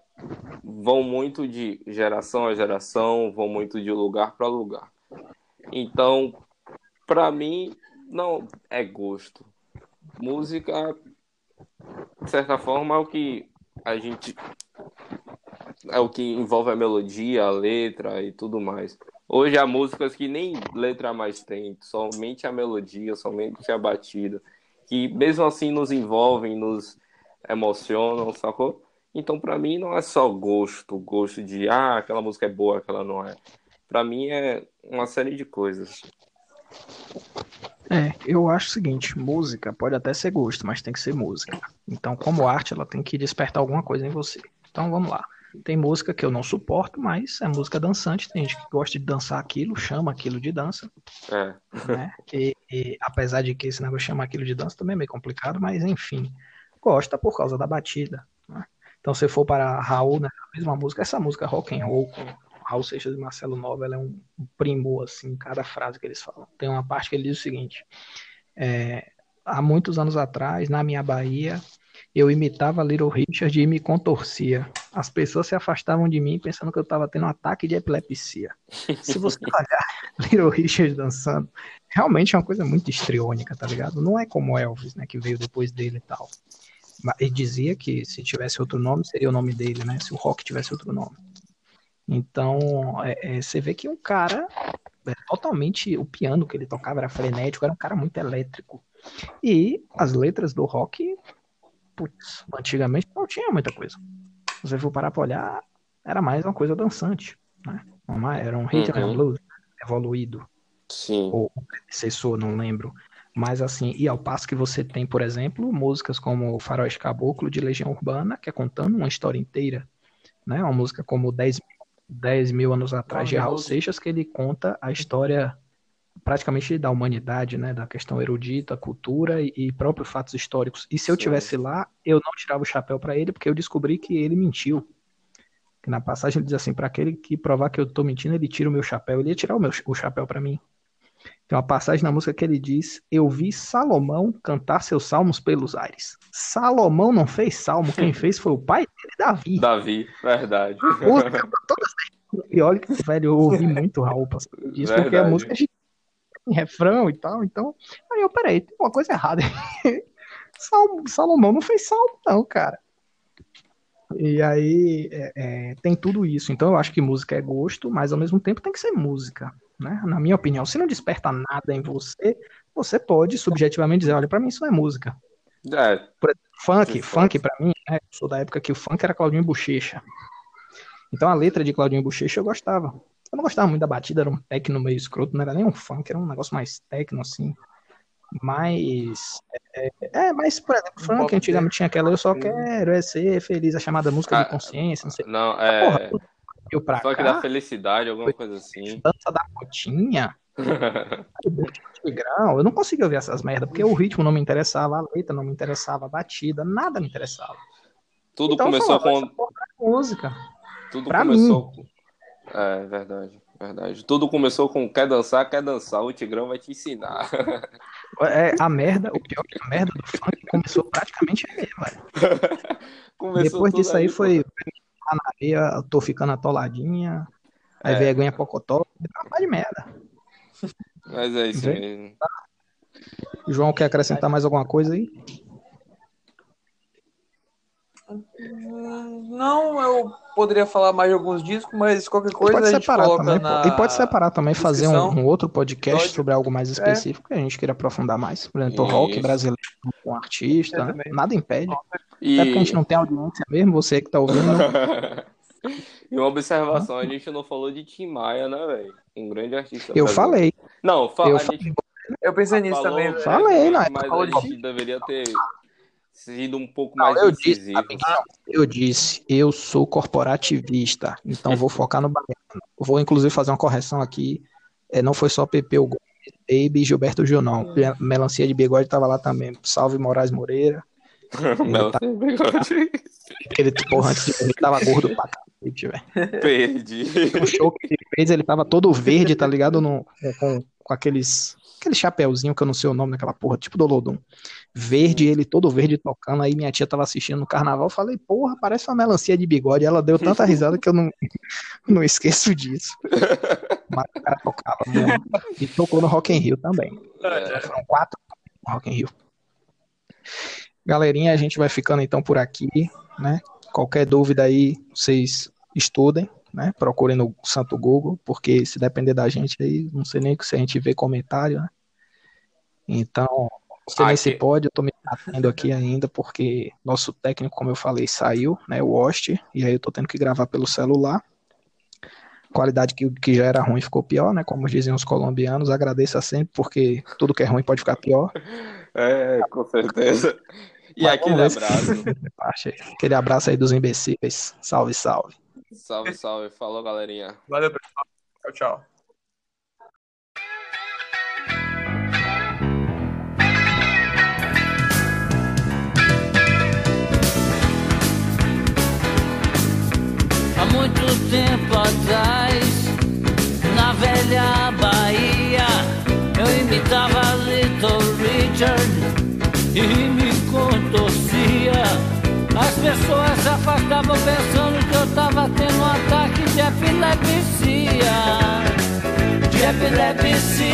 vão muito de geração a geração, vão muito de lugar para lugar. Então, para mim, não é gosto. Música, de certa forma, é o que a gente. É o que envolve a melodia, a letra e tudo mais. Hoje há músicas que nem letra mais tem, somente a melodia, somente a batida, que mesmo assim nos envolvem, nos emocionam, sacou? Então, para mim, não é só gosto, gosto de, ah, aquela música é boa, aquela não é. Para mim, é uma série de coisas. É, eu acho o seguinte, música pode até ser gosto, mas tem que ser música. Então, como arte, ela tem que despertar alguma coisa em você. Então, vamos lá. Tem música que eu não suporto, mas é música dançante. Tem gente que gosta de dançar aquilo, chama aquilo de dança. É. Né? E, e, apesar de que esse negócio chama aquilo de dança também é meio complicado, mas enfim, gosta por causa da batida. Né? Então, se for para Raul, né, a mesma música, essa música rock and roll com Raul Seixas e Marcelo Nova, ela é um, primor, assim, em cada frase que eles falam. Tem uma parte que ele diz o seguinte, é, há muitos anos atrás, na minha Bahia, eu imitava Little Richard e me contorcia. As pessoas se afastavam de mim pensando que eu estava tendo um ataque de epilepsia. Se você *laughs* olhar Little Richard dançando, realmente é uma coisa muito histriônica, tá ligado? Não é como Elvis, né, que veio depois dele e tal. Ele dizia que se tivesse outro nome, seria o nome dele, né? Se o rock tivesse outro nome. Então, é, é, você vê que um cara é, totalmente o piano que ele tocava era frenético, era um cara muito elétrico. E as letras do rock, putz, antigamente não tinha muita coisa. Se você for parar pra olhar, era mais uma coisa dançante, né? Era um hit uhum. blues evoluído. Sim. Ou predecessor, não lembro. Mas assim, e ao passo que você tem, por exemplo, músicas como Faroeste Caboclo de Legião Urbana, que é contando uma história inteira, né? Uma música como 10 10 mil anos atrás de Raul Seixas, que ele conta a história praticamente da humanidade, né, da questão erudita, cultura e, e próprios fatos históricos. E se eu Sim. tivesse lá, eu não tirava o chapéu para ele, porque eu descobri que ele mentiu. Que na passagem ele diz assim, para aquele que provar que eu tô mentindo, ele tira o meu chapéu. Ele ia tirar o meu o chapéu para mim. Tem uma passagem na música que ele diz: Eu vi Salomão cantar seus salmos pelos ares. Salomão não fez salmo, quem *laughs* fez foi o pai dele, Davi. Davi, verdade. E olha que, velho, eu ouvi muito Raul disso, porque a música é em refrão e tal. Então, aí eu, peraí, tem uma coisa errada. *laughs* Salomão não fez salmo, não, cara. E aí é, é, tem tudo isso. Então eu acho que música é gosto, mas ao mesmo tempo tem que ser música né? Na minha opinião, se não desperta nada em você, você pode subjetivamente dizer, olha, para mim isso não é música. É. Por exemplo, funk, funk para mim, né? Eu sou da época que o funk era Claudinho Bochecha. Então a letra de Claudinho Bochecha eu gostava. Eu não gostava muito da batida, era um techno meio escroto, não era nem um funk, era um negócio mais techno assim. Mas. É, é mas, por exemplo, funk antigamente tinha aquela Eu Só Quero É Ser Feliz, a chamada música ah, de consciência, não sei. Não, é. Porra, veio pra Só cá. da felicidade, alguma coisa assim. Dança da cotinha. *laughs* grau. Eu não conseguia ouvir essas merdas, porque o ritmo não me interessava, a letra não me interessava, a batida, nada me interessava. Tudo então, começou falava, com. Música. Tudo pra começou mim. com. É, verdade, verdade. Tudo começou com quer dançar, quer dançar, o Tigrão vai te ensinar. *laughs* É, a merda, o pior é que a merda do funk começou praticamente aí, velho. *laughs* Depois disso aí foi Tá na areia, eu tô ficando atoladinha. Aí é. vergonha pocotó. É de merda. Mas é isso mesmo. João, quer acrescentar mais alguma coisa aí? Não, eu poderia falar mais de alguns discos, mas qualquer coisa pode a gente separar coloca também, na... E pode separar também, fazer um, um outro podcast Pode. sobre algo mais É. específico que a gente queira aprofundar mais. Por exemplo, Isso. rock brasileiro com um artista, né? nada impede. E... Até porque a gente não tem audiência mesmo, você que tá ouvindo. *laughs* e uma observação, a gente não falou de Tim Maia, né, velho? Um grande artista. Eu brasileiro. falei, Não, fa- eu a falei. gente Eu pensei nisso falou, também. Falei, né? mas Falou a de- gente deveria ter sido um pouco Não, mais eu disse, eu disse, eu sou corporativista, então vou focar no baiano. Vou inclusive fazer uma correção aqui. É, não foi só Pepeu Gomes, Baby e Gilberto Gil, não. Melancia de bigode tava lá também. Salve Moraes Moreira. *laughs* Tá- sem bigode. Aquele porra antes de morrer tava gordo pra cacete, velho. Perdi. No show que ele fez, ele tava todo verde, tá ligado? No, com, com aqueles. Aquele chapéuzinho que eu não sei o nome daquela porra, tipo do Lodum. Verde, ele todo verde tocando. Aí minha tia tava assistindo no carnaval. Falei, porra, parece uma melancia de bigode. Ela deu tanta *laughs* risada que eu não, *laughs* não esqueço disso. Mas o cara tocava. E tocou no Rock in Rio também. É. Foram quatro no Rock in Rio. Galerinha, a gente vai ficando então por aqui, né? Qualquer dúvida aí, vocês estudem, né? Procurem no Santo Google, porque se depender da gente aí, não sei nem se a gente vê comentário, né? Então, não sei nem se pode, eu tô me atendo aqui ainda, porque nosso técnico, como eu falei, saiu, né? O Host, e aí eu tô tendo que gravar pelo celular. Qualidade que, que já era ruim ficou pior, né? Como diziam os colombianos, agradeça sempre, porque tudo que é ruim pode ficar pior. *laughs* É, com certeza. E Mas aquele abraço. *laughs* Aquele abraço aí dos imbecíveis. Salve, salve. Salve, salve. Falou, galerinha. Valeu, pessoal. Tchau, tchau. Muito tempo atrás, na velha Bahia, eu imitava Little Richard e me contorcia. As pessoas se afastavam pensando que eu tava tendo um ataque de epilepsia. De epilepsia.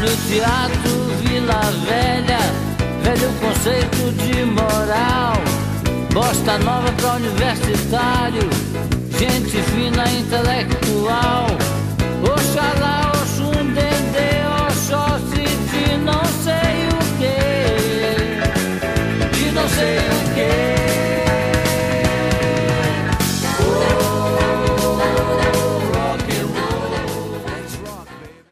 No teatro Vila Velha, velho conceito de moral. Bosta nova pra universitário, gente fina, intelectual. Oxalá